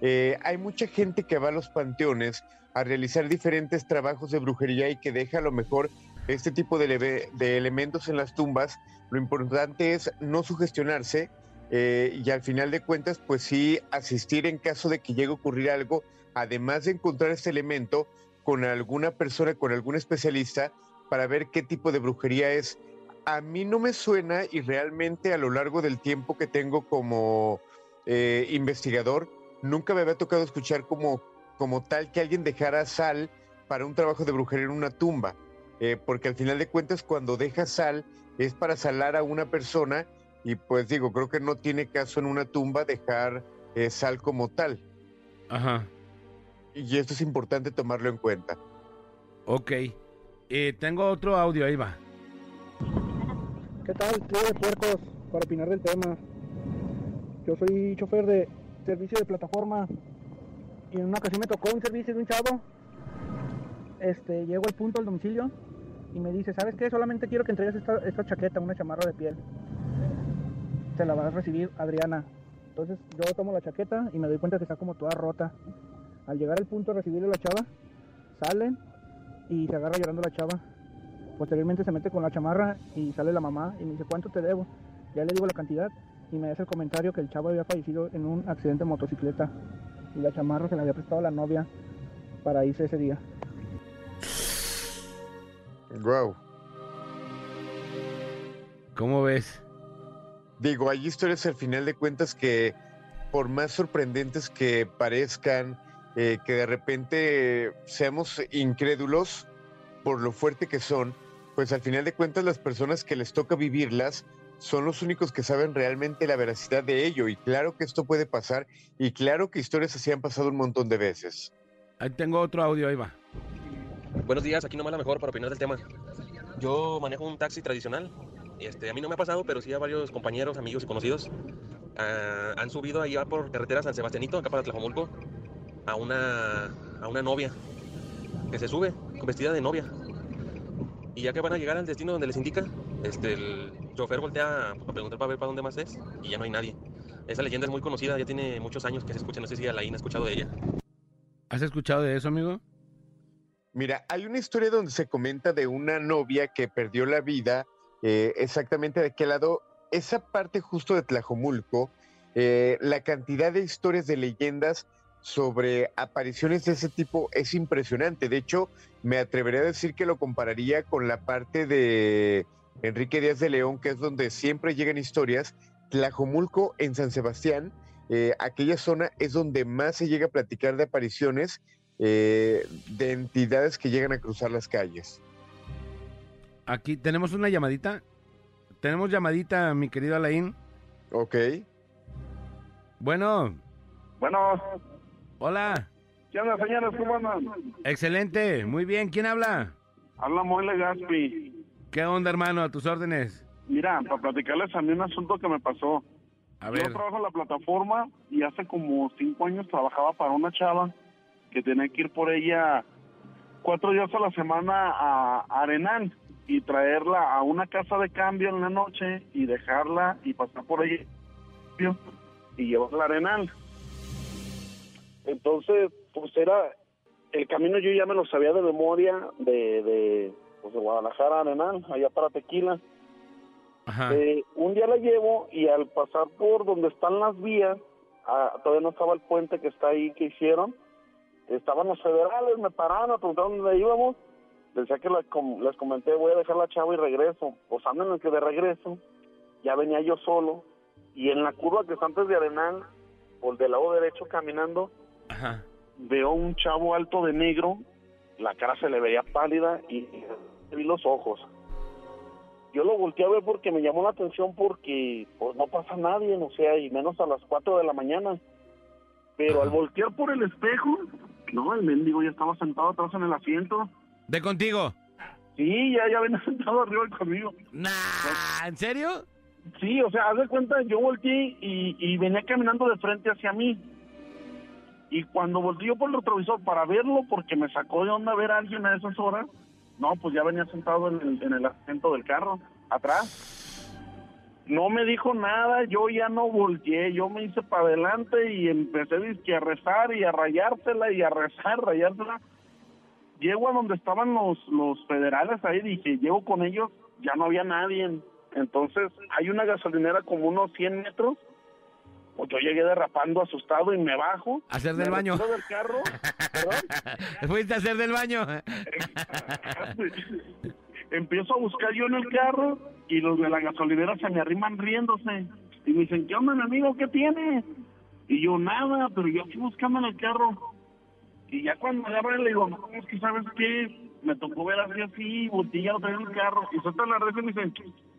Eh, hay mucha gente que va a los panteones a realizar diferentes trabajos de brujería y que deja a lo mejor este tipo de, de elementos en las tumbas. Lo importante es no sugestionarse eh, y al final de cuentas, pues sí, asistir en caso de que llegue a ocurrir algo, además de encontrar este elemento con alguna persona, con algún especialista, para ver qué tipo de brujería es. A mí no me suena y realmente a lo largo del tiempo que tengo como eh, investigador, nunca me había tocado escuchar como, como tal que alguien dejara sal para un trabajo de brujería en una tumba. Eh, porque al final de cuentas cuando deja sal es para salar a una persona y pues digo, creo que no tiene caso en una tumba dejar eh, sal como tal. Ajá. Y esto es importante tomarlo en cuenta. Ok. Eh, tengo otro audio, ahí va. ¿Qué tal, tío de puercos? Para opinar del tema. Yo soy chofer de servicio de plataforma y en una ocasión me tocó un servicio de un chavo. Este, llego al punto al domicilio y me dice, ¿sabes qué? Solamente quiero que entregues esta, esta chaqueta, una chamarra de piel. Se la va a recibir Adriana. Entonces yo tomo la chaqueta y me doy cuenta que está como toda rota. Al llegar al punto de recibirle a la chava, salen y se agarra llorando la chava. Posteriormente se mete con la chamarra y sale la mamá y me dice, ¿cuánto te debo? Ya le digo la cantidad y me hace el comentario que el chavo había fallecido en un accidente de motocicleta y la chamarra se la había prestado a la novia para irse ese día. Wow. ¿Cómo ves? Digo, hay historias al final de cuentas que, por más sorprendentes que parezcan, eh, que de repente seamos incrédulos por lo fuerte que son, pues al final de cuentas las personas que les toca vivirlas son los únicos que saben realmente la veracidad de ello. Y claro que esto puede pasar, y claro que historias así han pasado un montón de veces. Ahí tengo otro audio, ahí va. Buenos días, aquí nomás la mejor para opinar del tema. Yo manejo un taxi tradicional. Este, a mí no me ha pasado, pero sí a varios compañeros, amigos y conocidos ah, han subido allá por carretera San Sebastianito, acá para Tlajomulco, a una, a una novia que se sube con vestida de novia. Y ya que van a llegar al destino donde les indica, este, el chofer voltea a preguntar para ver para dónde más es y ya no hay nadie. Esa leyenda es muy conocida, ya tiene muchos años que se escucha, no sé si Alain ha escuchado de ella. ¿Has escuchado de eso, amigo? Mira, hay una historia donde se comenta de una novia que perdió la vida eh, exactamente de qué lado. Esa parte justo de Tlajomulco, eh, la cantidad de historias de leyendas sobre apariciones de ese tipo es impresionante. De hecho, me atrevería a decir que lo compararía con la parte de Enrique Díaz de León, que es donde siempre llegan historias. Tlajomulco en San Sebastián, eh, aquella zona es donde más se llega a platicar de apariciones eh, de entidades que llegan a cruzar las calles. Aquí tenemos una llamadita. Tenemos llamadita, mi querido Alain. Ok. Bueno. Bueno. Hola. ¿Qué onda, señores? ¿Cómo andan? Excelente, muy bien. ¿Quién habla? Habla Moyle Gaspi. ¿Qué onda, hermano? A tus órdenes. Mira, para platicarles a mí un asunto que me pasó. A Yo trabajo en la plataforma y hace como cinco años trabajaba para una chava que tenía que ir por ella cuatro días a la semana a Arenal y traerla a una casa de cambio en la noche y dejarla y pasar por ella y llevarla a Arenal. Entonces, pues era el camino yo ya me lo sabía de memoria de, de, pues, de Guadalajara a Arenal, allá para Tequila. Eh, un día la llevo y al pasar por donde están las vías, ah, todavía no estaba el puente que está ahí que hicieron, estaban los federales, me pararon, me preguntaron dónde íbamos, decía que les, com- les comenté, voy a dejar la chava y regreso, pues ando en el que de regreso, ya venía yo solo, y en la curva que está antes de Arenal, por del lado derecho caminando, Ajá. veo un chavo alto de negro, la cara se le veía pálida y vi los ojos. Yo lo volteé a ver porque me llamó la atención porque pues no pasa nadie, o sea, y menos a las 4 de la mañana. Pero al voltear por el espejo, no, el mendigo ya estaba sentado atrás en el asiento. ¿De contigo? Sí, ya, ya venía sentado arriba conmigo. Nah, ¿en serio? Sí, o sea, haz de cuenta, yo volteé y, y venía caminando de frente hacia mí. Y cuando volteé yo por el retrovisor para verlo, porque me sacó de onda ver a alguien a esas horas, no, pues ya venía sentado en el, en asiento del carro, atrás. No me dijo nada, yo ya no volteé, yo me hice para adelante y empecé a rezar y a rayársela y a rezar, rayársela. Llego a donde estaban los, los federales ahí, dije, llego con ellos, ya no había nadie. Entonces hay una gasolinera como unos 100 metros Pues yo llegué derrapando asustado y me bajo. Hacer me del baño. del carro. Fuiste a hacer del baño. Empiezo a buscar yo en el carro y los de la gasolinera se me arriman riéndose. Y me dicen, ¿qué onda, mi amigo? ¿Qué tienes? Y yo, nada, pero yo aquí buscando en el carro. Y ya cuando me abren le digo, no, es que sabes qué, me tocó ver así así, botella lo traía en el carro. Y suelta la red y me dicen,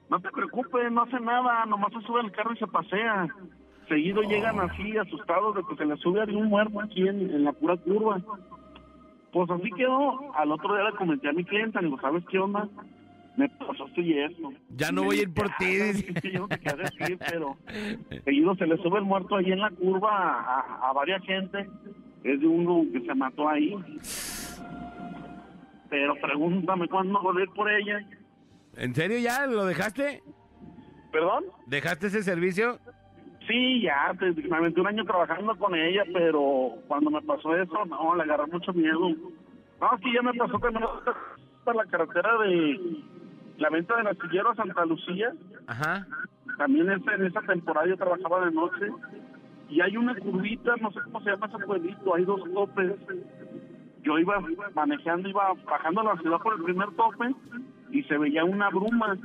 no te preocupes, no hace nada, nomás se sube al carro y se pasea. Seguido llegan así, asustados de que se les sube a un muerto aquí en, en la pura curva. Pues así quedó. Al otro día le comenté a mi cliente, le digo, ¿sabes qué onda? Me pasó esto y esto. Ya no voy a ir por ti. dice. Es que yo no te quería decir, pero seguido se le sube el muerto ahí en la curva a, a, a varias gente. Es de uno que se mató ahí. Pero pregúntame cuándo volver por ella. ¿En serio ya lo dejaste? ¿Perdón? ¿Dejaste ese servicio? Sí, ya, te- me aventé un año trabajando con ella, pero cuando me pasó eso, no, le agarré mucho miedo. No, que ya me pasó también para la carretera de la venta del astillero a Santa Lucía. Ajá. También en esa temporada yo trabajaba de noche. Y hay una curvita, no sé cómo se llama ese pueblito, hay dos topes. Yo iba manejando, iba bajando la ciudad por el primer tope y se veía una bruma.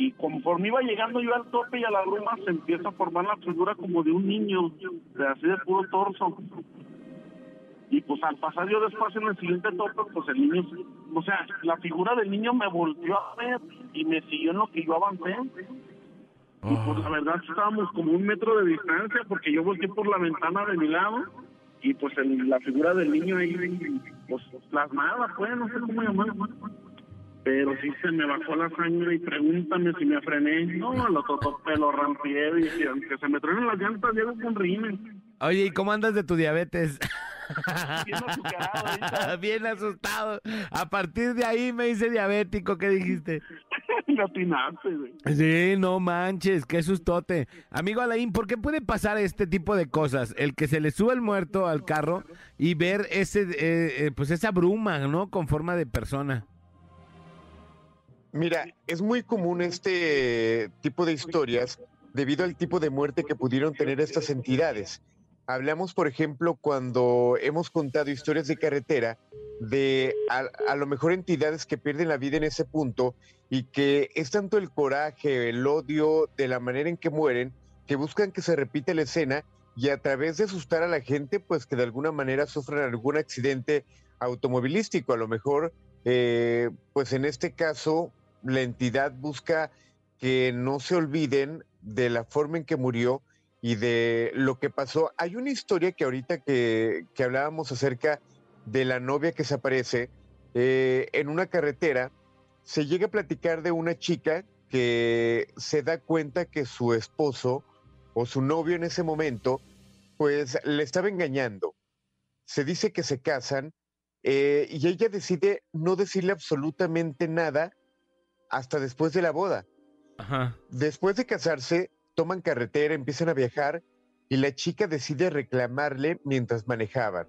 Y conforme iba llegando yo al tope y a la bruma, se empieza a formar la figura como de un niño, de así de puro torso. Y pues al pasar yo después en el siguiente tope, pues el niño, o sea, la figura del niño me volvió a ver y me siguió en lo que yo avancé. Y pues la verdad estábamos como un metro de distancia porque yo volteé por la ventana de mi lado y pues el- la figura del niño ahí, pues plasmada, pues, no sé cómo llamarlo. Pero sí se me bajó la sangre y pregúntame si me frené. No, al otro tope lo rampié y aunque se me truenen las llantas, llego con rines. Oye, ¿y cómo andas de tu diabetes? Bien asustado. A partir de ahí me hice diabético, ¿qué dijiste? Le atinaste, güey. Sí, no manches, qué sustote. Amigo Alain, ¿por qué puede pasar este tipo de cosas? El que se le sube el muerto al carro y ver ese, eh, eh, pues esa bruma, ¿no? Con forma de persona. Mira, es muy común este tipo de historias debido al tipo de muerte que pudieron tener estas entidades. Hablamos, por ejemplo, cuando hemos contado historias de carretera de a, lo mejor entidades que pierden la vida en ese punto y que es tanto el coraje, el odio de la manera en que mueren, que buscan que se repita la escena y a través de asustar a la gente, pues que de alguna manera sufran algún accidente automovilístico. A lo mejor, eh, pues en este caso, la entidad busca que no se olviden de la forma en que murió y de lo que pasó. Hay una historia que ahorita que, que hablábamos acerca de la novia que se aparece eh, en una carretera, se llega a platicar de una chica que se da cuenta que su esposo o su novio en ese momento, pues le estaba engañando. Se dice que se casan eh, y ella decide no decirle absolutamente nada hasta después de la boda. Ajá. Después de casarse, toman carretera, empiezan a viajar y la chica decide reclamarle mientras manejaban.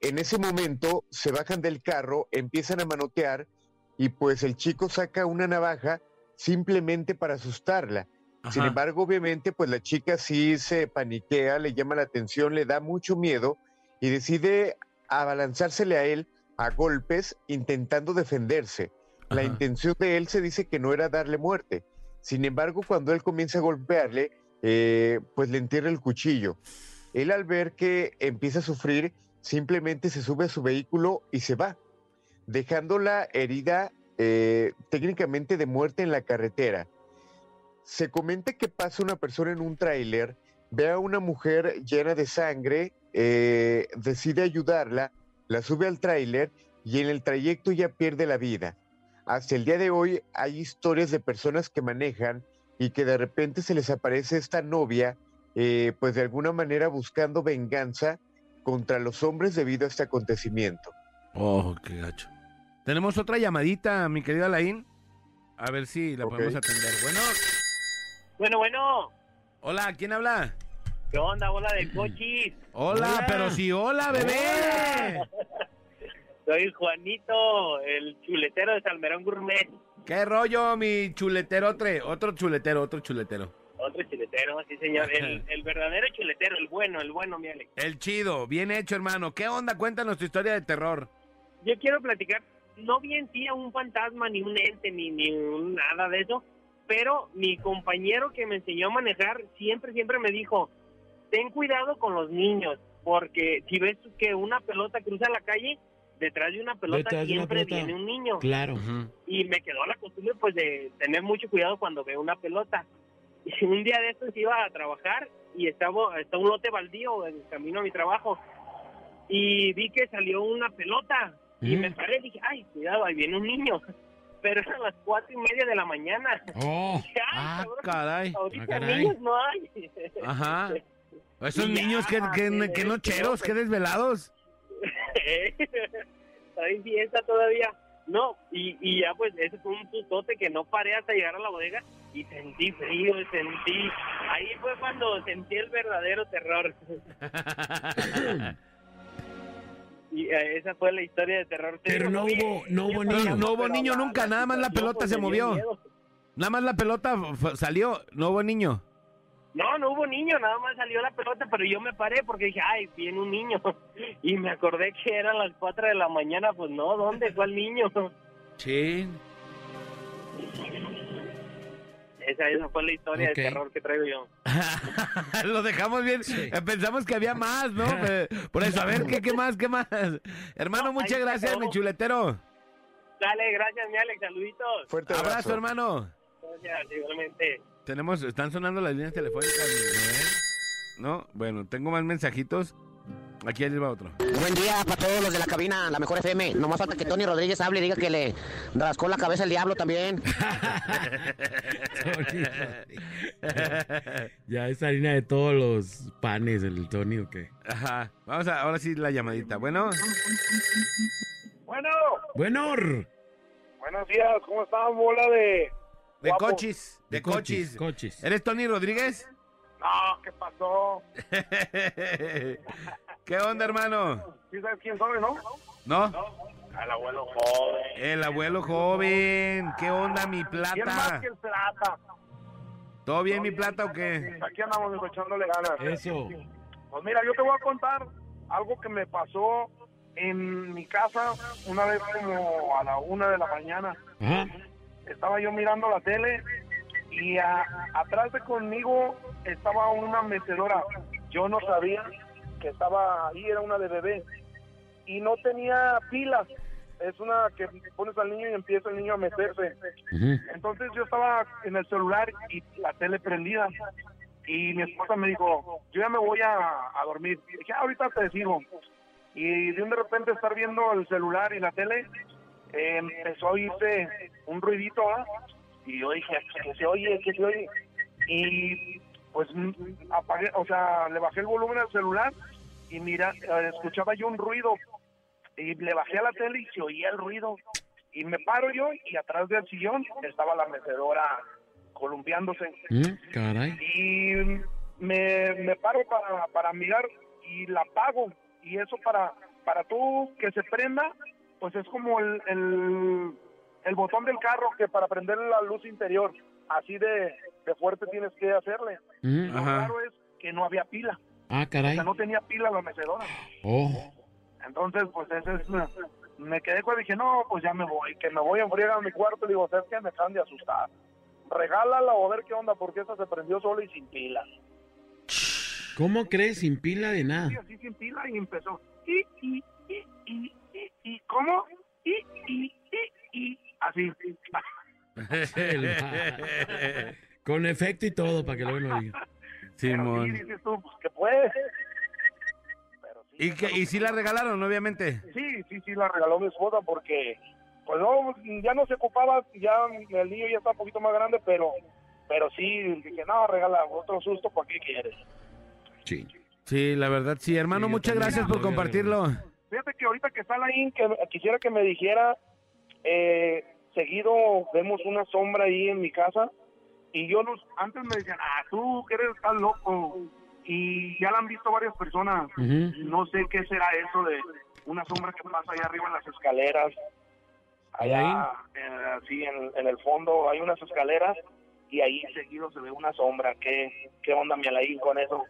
En ese momento se bajan del carro, empiezan a manotear y pues el chico saca una navaja simplemente para asustarla. Sin embargo, obviamente, pues la chica sí se paniquea, le llama la atención, le da mucho miedo y decide abalanzársele a él a golpes intentando defenderse. La intención de él se dice que no era darle muerte. Sin embargo, cuando él comienza a golpearle, eh, pues le entierra el cuchillo. Él al ver que empieza a sufrir, simplemente se sube a su vehículo y se va, dejándola herida eh, técnicamente de muerte en la carretera. Se comenta que pasa una persona en un tráiler, ve a una mujer llena de sangre, eh, decide ayudarla, la sube al tráiler y en el trayecto ya pierde la vida. Hasta el día de hoy hay historias de personas que manejan y que de repente se les aparece esta novia, eh, pues de alguna manera buscando venganza contra los hombres debido a este acontecimiento. Oh, qué gacho. Tenemos otra llamadita, mi querida Alain. A ver si la podemos atender. Bueno, Bueno, bueno. hola, ¿quién habla? ¿Qué onda? Hola del cochis. Hola, pero sí, hola, bebé. Soy Juanito, el chuletero de Salmerón Gourmet. ¿Qué rollo, mi chuletero? Otro, otro chuletero, otro chuletero. Otro chuletero, sí señor. El, el verdadero chuletero, el bueno, el bueno, mi Alex. El chido, bien hecho, hermano. ¿Qué onda? Cuéntanos tu historia de terror. Yo quiero platicar, no vi en sí a un fantasma, ni un ente, ni, ni un nada de eso, pero mi compañero que me enseñó a manejar siempre, siempre me dijo, ten cuidado con los niños, porque si ves que una pelota cruza la calle, detrás de una pelota Detrás de una siempre pelota. viene un niño. Claro. Y me quedó la costumbre pues de tener mucho cuidado cuando veo una pelota. Y un día de estos iba a trabajar y estaba, estaba un lote baldío en camino a mi trabajo. Y vi que salió una pelota. Y Mm. me paré y dije, ay, cuidado, ahí viene un niño. Pero eran las cuatro y media de la mañana. Oh. Dije, "Ay, Ah, cabrón, caray. Ahorita Ah, caray. niños no hay. Ajá. Esos Y ya, niños que, que, que ves, nocheros, no, que desvelados. Está en fiesta todavía. No, y, y ya pues ese fue un sustote que no paré hasta llegar a la bodega y sentí frío, sentí... Ahí fue cuando sentí el verdadero terror. y eh, esa fue la historia de terror. Te Pero digo, no hubo, no hubo niño. no hubo niño nunca, nada más la pelota se movió. miedo. Nada más la pelota salió, no hubo niño. No, no hubo niño, nada más salió la pelota, pero yo me paré porque dije, ay, viene un niño. Y me acordé que eran las 4 de la mañana, pues no, ¿dónde? ¿Cuál niño? Sí. Esa, esa fue la historia Ok. de terror que traigo yo. Lo dejamos bien. Eh, Pensamos que había más, ¿no? Eh, Por eso, a ver, ¿qué, qué más? ¿Qué más? Hermano, muchas gracias, mi chuletero. Dale, gracias, mi Alex, saluditos. Fuerte Abrazo, hermano. Gracias, igualmente. Tenemos, están sonando las líneas telefónicas. ¿No? Bueno, tengo más mensajitos. Aquí les va otro. Buen día para todos los de la cabina, la mejor FM. No más falta que Tony Rodríguez hable y diga que le rascó la cabeza el diablo también. ya es harina de todos los panes el Tony o qué. Ajá. Vamos a, ahora sí la llamadita. Bueno. Bueno, Bueno, buenos días, ¿cómo están, bola de... De guapos? cochis. De cochis. cochis. ¿Eres Tony Rodríguez? No, ¿qué pasó? ¿Qué onda, hermano? ¿Sí sabes quién soy, no? ¿No? Al abuelo joven. El abuelo joven. ¿Qué onda, mi ¿Quién más plata? que el plata? ¿Todo bien, mi plata o qué? Aquí andamos echándole ganas. Eso. Pues mira, yo te voy a contar algo que me pasó en mi casa una vez como a la una de la mañana. Ajá. Estaba yo mirando la tele y a- atrás de conmigo estaba una mecedora. Yo no sabía que estaba ahí, era una de bebé. Y no tenía pilas. Es una que pones al niño y empieza el niño a meterse. Entonces yo estaba en el celular y la tele prendida. Y mi esposa me dijo, yo ya me voy a, a dormir. Y dije, "Ah, ahorita te sigo. Y de un de repente estar viendo el celular y la tele, eh, empezó a oírse un ruidito, ¿ah? Y yo dije, que se oye, que se oye. Y pues apagué, o sea, le bajé el volumen al celular y mira, eh, escuchaba yo un ruido. Y le bajé a la tele y se oía el ruido. Y me paro yo y atrás del sillón estaba la mecedora columpiándose. Mm, Caray. Y me, me paro para, para mirar y la apago. Y eso para, para tú que se prenda, pues es como el, el, el botón del carro que para prender la luz interior, así de, de fuerte tienes que hacerle. Mm, Lo ajá. raro es que no había pila. Ah, O caray. sea, no tenía pila la mecedora. Oh. Entonces, pues ese es... Me quedé con dije, no, pues ya me voy, que me voy a enfriar a mi cuarto. Y digo, ¿sabes qué? Me acaban de asustar. Regálala o a ver qué onda, porque esta se prendió sola y sin pila. ¿Cómo crees? Sin pila de Sí, nada. así sin pila y empezó. Y, y, y, y, y, ¿cómo? Y, y, y, y, así. Con efecto y todo, para que luego no diga. Sí, Simón. dices tú, pues que puede. ¿Y, que, y si la regalaron, obviamente. Sí, sí, sí, la regaló mi esposa porque, pues no, ya no se ocupaba, ya el niño ya está un poquito más grande, pero, pero sí, dije, no, regala otro susto, ¿para qué quieres? Sí. Sí, la verdad, sí. Hermano, Sí, muchas también gracias por compartirlo. Fíjate que ahorita que está ahí, que quisiera que me dijera, eh, seguido vemos una sombra ahí en mi casa y yo los, antes me decían, ah, tú que eres tan loco y ya la han visto varias personas. No sé qué será eso de una sombra que pasa allá arriba en las escaleras. Allá, eh, así en, en el fondo hay unas escaleras y ahí seguido se ve una sombra. ¿Qué, qué onda, mi Alain, con eso?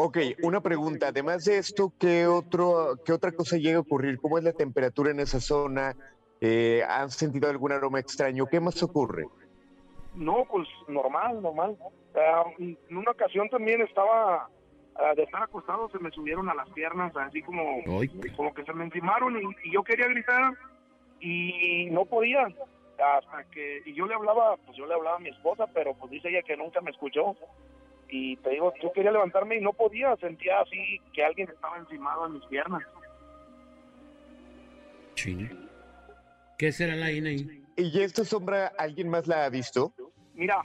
Ok, una pregunta. Además de esto, ¿qué, otro, ¿qué otra cosa llega a ocurrir? ¿Cómo es la temperatura en esa zona? Eh, ¿Han sentido algún aroma extraño? ¿Qué más ocurre? No, pues normal, normal. En una ocasión también estaba, ah, de estar acostado, se me subieron a las piernas, así como, como que se me encimaron y, y yo quería gritar y no podía. Hasta que, y yo le hablaba, pues yo le hablaba a mi esposa, pero pues dice ella que nunca me escuchó. Y te digo, yo quería levantarme y no podía, sentía así que alguien estaba encimado en mis piernas. ¿Qué será la ahí? ¿Y esta sombra alguien más la ha visto? Mira,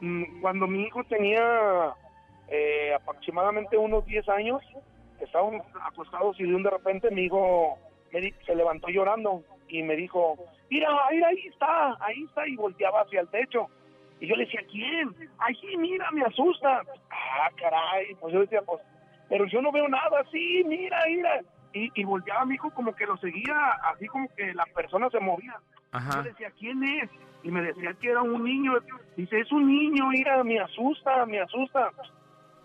mm, cuando mi hijo tenía eh, aproximadamente unos 10 años, estábamos acostados y de un de repente mi hijo me di- se levantó llorando y me dijo, mira, ahí, ahí está, ahí está, y volteaba hacia el techo. Y yo le decía, ¿quién? Allí, mira, me asusta. Ah, caray, pues yo decía, pues, pero yo no veo nada, sí, mira, mira. Y, y volteaba a mi hijo como que lo seguía, así como que la persona se movía. Yo le decía, ¿quién es? Y me decía que era un niño. Dice, es un niño, mira, me asusta, me asusta.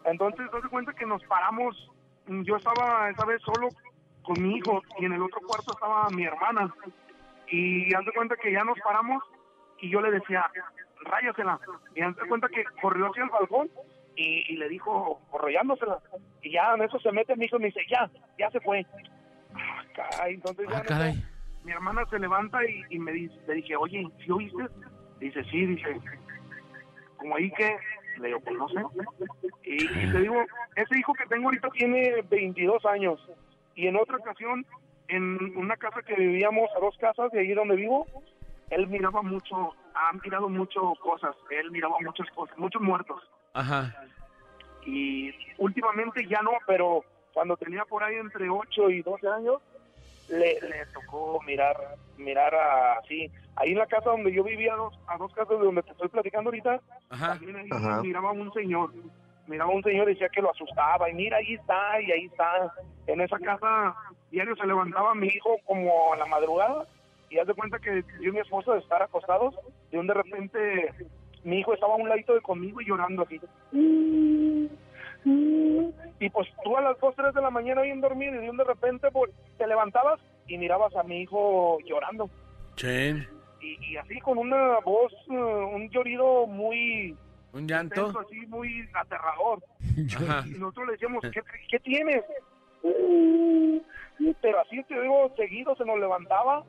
Entonces, doy cuenta que nos paramos. Yo estaba esa vez solo con mi hijo y en el otro cuarto estaba mi hermana. Y haz de cuenta que ya nos paramos y yo le decía, ráyasela. Y haz de cuenta que corrió hacia el balcón y, y le dijo, corrollándosela. Y ya en eso se mete mi hijo y me dice, ya, ya se fue. Ah, caray, entonces ya eso mi hermana se levanta y, y me dice, le dije, oye, ¿sí oíste? Dice, sí, dice, como ahí que, le digo, pues no sé. Y, y te digo, ese hijo que tengo ahorita tiene 22 años. Y en otra ocasión, en una casa que vivíamos, a dos casas de ahí donde vivo, él miraba mucho, ha mirado mucho cosas, él miraba muchas cosas, muchos muertos. Ajá. Y últimamente ya no, pero cuando tenía por ahí entre 8 y 12 años, le, le tocó mirar, mirar a- así. Ahí en la casa donde yo vivía, a dos, a dos casas de donde te estoy platicando ahorita, también ahí Ajá. miraba a un señor. Miraba a un señor y decía que lo asustaba. Y mira, ahí está, y ahí está. En esa casa diario se levantaba mi hijo como a la madrugada. Y haz de cuenta que yo y mi esposa de estar acostados, de un de repente mi hijo estaba a un ladito de conmigo y llorando así. Y pues tú a las 2, 3 de la mañana bien dormido y de un de repente pues, te levantabas y mirabas a mi hijo llorando. Chen. Y, y así con una voz, eh, un llorido muy... Un llanto. intenso, así muy aterrador. Ajá. Y nosotros le decíamos, ¿qué, qué tienes? Pero así te digo, seguido se nos levantaba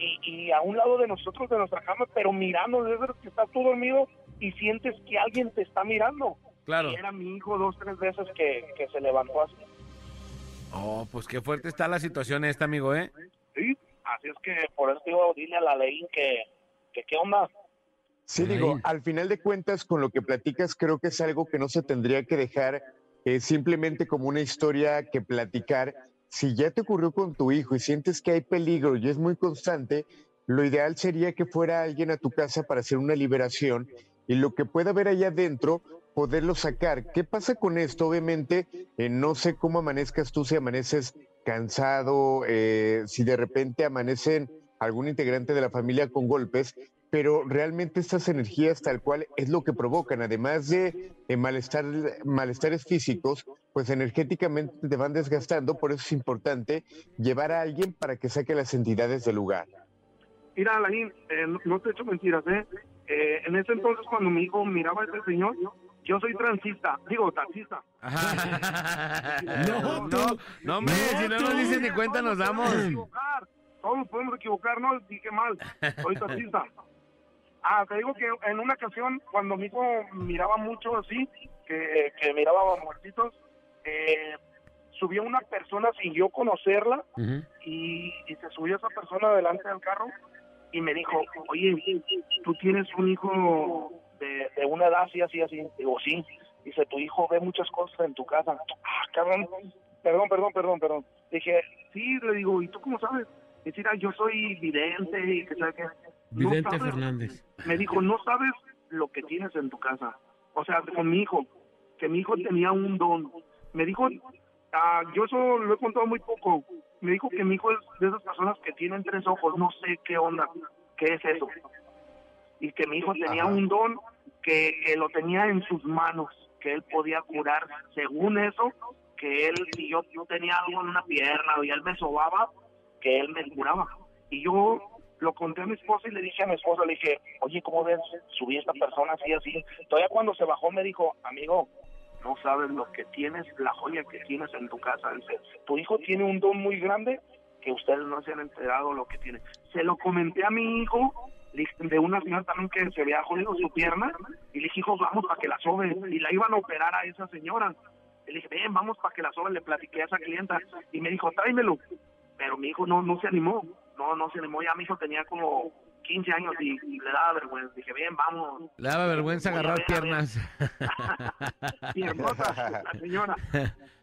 y, y a un lado de nosotros, de nuestra cama, pero mirando, desde que estás tú dormido y sientes que alguien te está mirando. Claro. Y era mi hijo dos, tres veces que, que se levantó así. Oh, pues qué fuerte está la situación esta, amigo, ¿eh? Sí, así es que por eso digo, dile a la ley que, que qué onda. Sí, digo, al final de cuentas, con lo que platicas, creo que es algo que no se tendría que dejar eh, simplemente como una historia que platicar. Si ya te ocurrió con tu hijo y sientes que hay peligro y es muy constante, lo ideal sería que fuera alguien a tu casa para hacer una liberación y lo que pueda haber allá adentro, poderlo sacar. ¿Qué pasa con esto? Obviamente, eh, no sé cómo amanezcas tú, si amaneces cansado, eh, si de repente amanecen algún integrante de la familia con golpes, pero realmente estas energías tal cual es lo que provocan, además de eh, malestar, malestares físicos, pues energéticamente te van desgastando, por eso es importante llevar a alguien para que saque las entidades del lugar. Mira, Alain, eh, no, te echo mentiras, ¿eh? Eh, En ese entonces, cuando mi hijo miraba a ese señor, yo soy transista, digo, taxista. No, no, no, hombre, si no nos dicen ni cuenta nos damos. todos podemos equivocar, no dije mal, soy taxista. Ah, te digo que en una ocasión, cuando mi hijo miraba mucho así, que, que miraba muertitos, eh, subió una persona sin yo conocerla y, y se subió esa persona delante del carro y me dijo, oye, tú tienes un hijo de, de una edad así, así, así. Digo, sí. Dice, tu hijo ve muchas cosas en tu casa. Ah, cabrón. Perdón, perdón, perdón, perdón. Dije, sí, le digo, ¿y tú cómo sabes? Dice, "Mira, yo soy vidente y que sabe qué. Vidente. Fernández. Me dijo, no sabes lo que tienes en tu casa. O sea, con mi hijo, que mi hijo tenía un don. Me dijo, ah, yo eso lo he contado muy poco. Me dijo que mi hijo es de esas personas que tienen tres ojos. No sé qué onda, qué es eso. Y que mi hijo tenía un don que, que lo tenía en sus manos, que él podía curar, según eso, que él, si yo, yo tenía algo en una pierna y él me sobaba, que él me curaba. Y yo lo conté a mi esposa y le dije a mi esposa, le dije, oye, ¿cómo ves? Subí a esta persona así, así. Todavía cuando se bajó me dijo, amigo, no sabes lo que tienes, la joya que tienes en tu casa. Dice, tu hijo tiene un don muy grande que ustedes no se han enterado lo que tiene. Se lo comenté a mi hijo de una señora también que se había jodido su pierna y le dije, hijo, vamos para que la sobe. Y la iban a operar a esa señora. Le dije, ven, vamos para que la sobe. Le platiqué a esa clienta y me dijo, tráemelo. Pero mi hijo no, no se animó. No, no se animó. Ya mi hijo tenía como 15 años y, y le daba vergüenza. Dije, bien, vamos. Le daba vergüenza agarrar ver, piernas. Y hermosa la señora.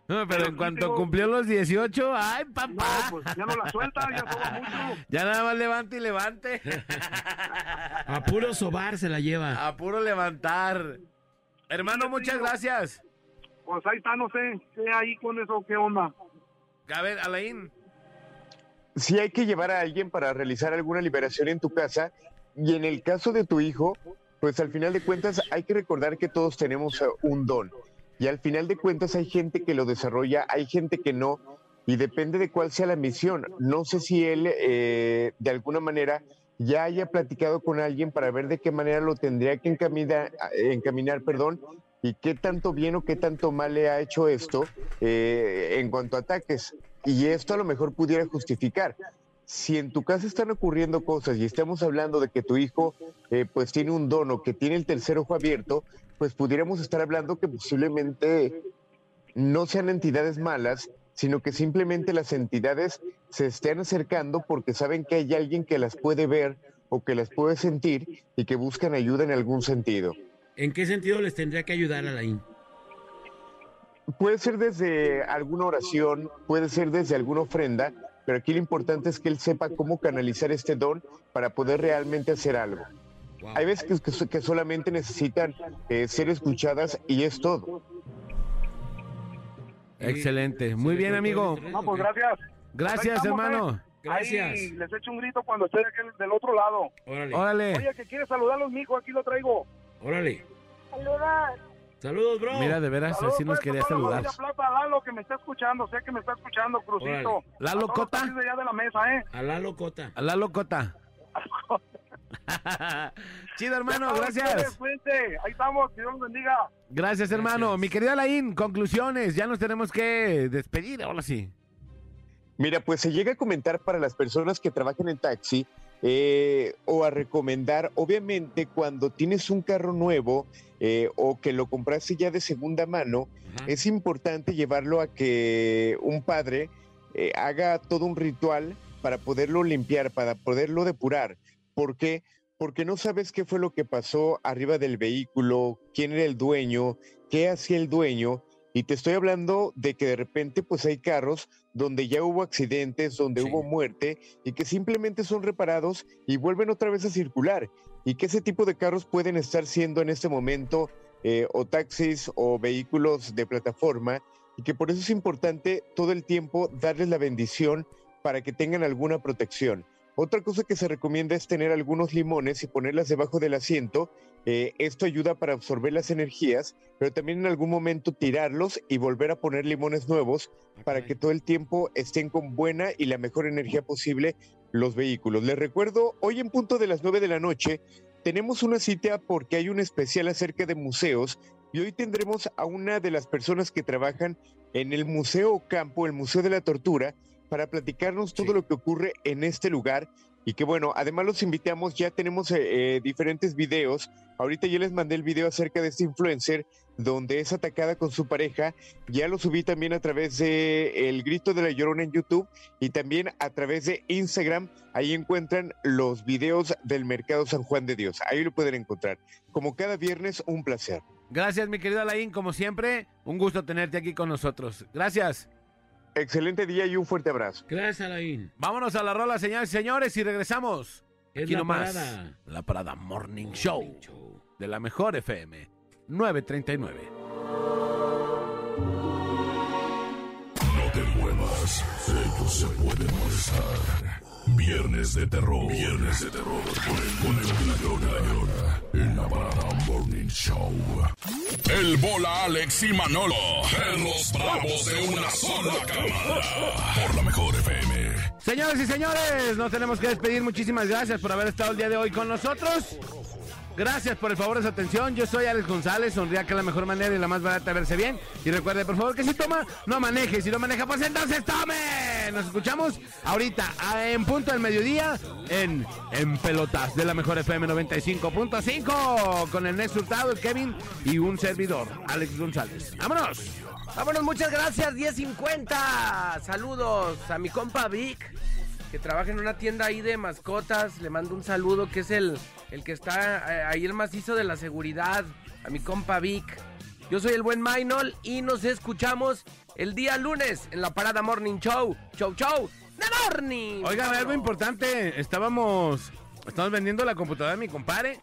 No, pero en cuanto cumplió los 18, ¡ay, papá! pues ya no la suelta, ya mucho. Ya nada más levante y levante. A puro sobar se la lleva. A puro levantar. Hermano, muchas gracias. Pues ahí está, no sé, ¿qué ahí con eso? ¿Qué onda? A ver, Alain. Si hay que llevar a alguien para realizar alguna liberación en tu casa y en el caso de tu hijo, pues al final de cuentas hay que recordar que todos tenemos eh, un don y al final de cuentas hay gente que lo desarrolla, hay gente que no y depende de cuál sea la misión. No sé si él eh, de alguna manera ya haya platicado con alguien para ver de qué manera lo tendría que encaminar, encaminar perdón, y qué tanto bien o qué tanto mal le ha hecho esto eh, en cuanto a ataques. Y esto a lo mejor pudiera justificar. Si en tu casa están ocurriendo cosas y estamos hablando de que tu hijo eh, pues tiene un dono, que tiene el tercer ojo abierto, pues pudiéramos estar hablando que posiblemente no sean entidades malas, sino que simplemente las entidades se estén acercando porque saben que hay alguien que las puede ver o que las puede sentir y que buscan ayuda en algún sentido. ¿En qué sentido les tendría que ayudar Alain? Puede ser desde alguna oración, puede ser desde alguna ofrenda, pero aquí lo importante es que él sepa cómo canalizar este don para poder realmente hacer algo. Hay veces que, que- que solamente necesitan eh, ser escuchadas y es todo. Excelente. Muy bien, amigo. No, pues gracias. Gracias, estamos, hermano. ¿eh? Ahí les echo un grito cuando esté del otro lado. Órale. Órale. Oye, que quiere saludarlos, mijo, aquí lo traigo. Órale. Saludos. Saludos, bro. Mira, de veras, así nos quería saludar. Plata, Lalo, que me está escuchando, sé que me está escuchando, Crucito. Órale. Lalo Cota. de allá de la mesa, ¿eh? A la locota. A la locota. Chido, hermano, gracias. Ahí estamos, que Dios los bendiga. Gracias, hermano. Mi querida Alain, conclusiones. Ya nos tenemos que despedir, ahora sí. Mira, pues se llega a comentar para las personas que trabajan en taxi eh, o a recomendar, obviamente, cuando tienes un carro nuevo eh, o que lo compraste ya de segunda mano, es importante llevarlo a que un padre eh, haga todo un ritual para poderlo limpiar, para poderlo depurar. ¿Por qué? Porque no sabes qué fue lo que pasó arriba del vehículo, quién era el dueño, qué hacía el dueño. Y te estoy hablando de que de repente pues hay carros donde ya hubo accidentes, donde hubo muerte y que simplemente son reparados y vuelven otra vez a circular. Y que ese tipo de carros pueden estar siendo en este momento eh, o taxis o vehículos de plataforma y que por eso es importante todo el tiempo darles la bendición para que tengan alguna protección. Otra cosa que se recomienda es tener algunos limones y ponerlas debajo del asiento. Eh, esto ayuda para absorber las energías, pero también en algún momento tirarlos y volver a poner limones nuevos para que todo el tiempo estén con buena y la mejor energía posible los vehículos. Les recuerdo, hoy en punto de las 9 de la noche tenemos una cita porque hay un especial acerca de museos y hoy tendremos a una de las personas que trabajan en el Museo Campo, el Museo de la Tortura, para platicarnos todo lo que ocurre en este lugar. Y que bueno, además los invitamos, ya tenemos eh, eh, diferentes videos. Ahorita yo les mandé el video acerca de este influencer donde es atacada con su pareja. Ya lo subí también a través de El Grito de la Llorona en YouTube y también a través de Instagram. Ahí encuentran los videos del Mercado San Juan de Dios. Ahí lo pueden encontrar. Como cada viernes, un placer. Gracias, mi querido Alain. Como siempre, un gusto tenerte aquí con nosotros. Gracias. Excelente día y un fuerte abrazo. Gracias, Alain. Vámonos a la rola, señores y señores, y regresamos. Es aquí la nomás. parada. La parada Morning Show de la mejor FM 939. No te muevas, ellos se pueden molestar. Viernes de terror. Viernes de terror. Con el. En la parada Morning Show. El bola Alex y Manolo. Perros bravos de una sola cámara. Por la mejor FM. Señores y señores, nos tenemos que despedir. Muchísimas gracias por haber estado el día de hoy con nosotros. Gracias por el favor de su atención. Yo soy Alex González. Sonría que es la mejor manera y la más barata de verse bien. Y recuerde, por favor, que si toma, no maneje. Si no maneja, pues entonces tome. Nos escuchamos ahorita en punto del mediodía en, en Pelotas de la mejor FM 95.5 con el Nex Hurtado, Kevin y un servidor, Alex González. ¡Vámonos! Vámonos, muchas gracias, 10.50. Saludos a mi compa Vic, que trabaja en una tienda ahí de mascotas. Le mando un saludo, que es el, el que está eh, ahí el macizo de la seguridad. A mi compa Vic. Yo soy el buen Maynol y nos escuchamos el día lunes en la Parada Morning Show. Show, show. The Morning. Oigan, algo importante. Estábamos, vendiendo la computadora de mi compadre.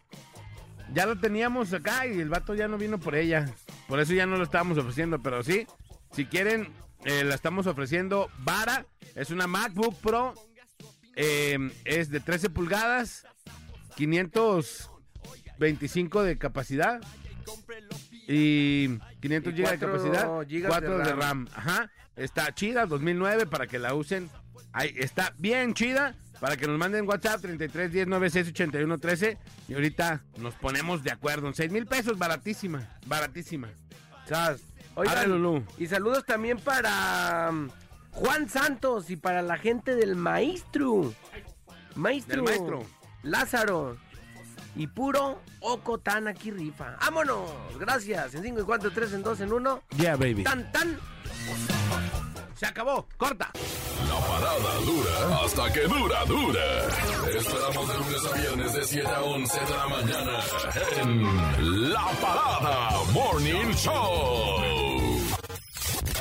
Ya lo teníamos acá y el vato ya no vino por ella. Por eso ya no lo estábamos ofreciendo. Pero sí, si quieren, eh, la estamos ofreciendo vara. Es una MacBook Pro. Eh, es de 13 pulgadas. 525 de capacidad. Y 500 Y GB de capacidad. gigas 4 de de RAM. RAM. Ajá. Está chida, 2009, para que la usen. Ahí está bien chida. Para que nos manden WhatsApp 33 10 96 81 13. Y ahorita nos ponemos de acuerdo. En 6 mil pesos, baratísima. Baratísima. Chas. Oigan, Lulú. y saludos también para Juan Santos y para la gente del maestro. Maestro. Del maestro. Lázaro. Y puro Ocotán aquí rifa. ¡Vámonos! Gracias. En 5 y 4, 3 en 2 en 1. Yeah, baby. Tan, tan. Se acabó. Corta. La parada dura hasta que dura, dura. Te esperamos de lunes a viernes de 7 a 11 de la mañana en La Parada Morning Show.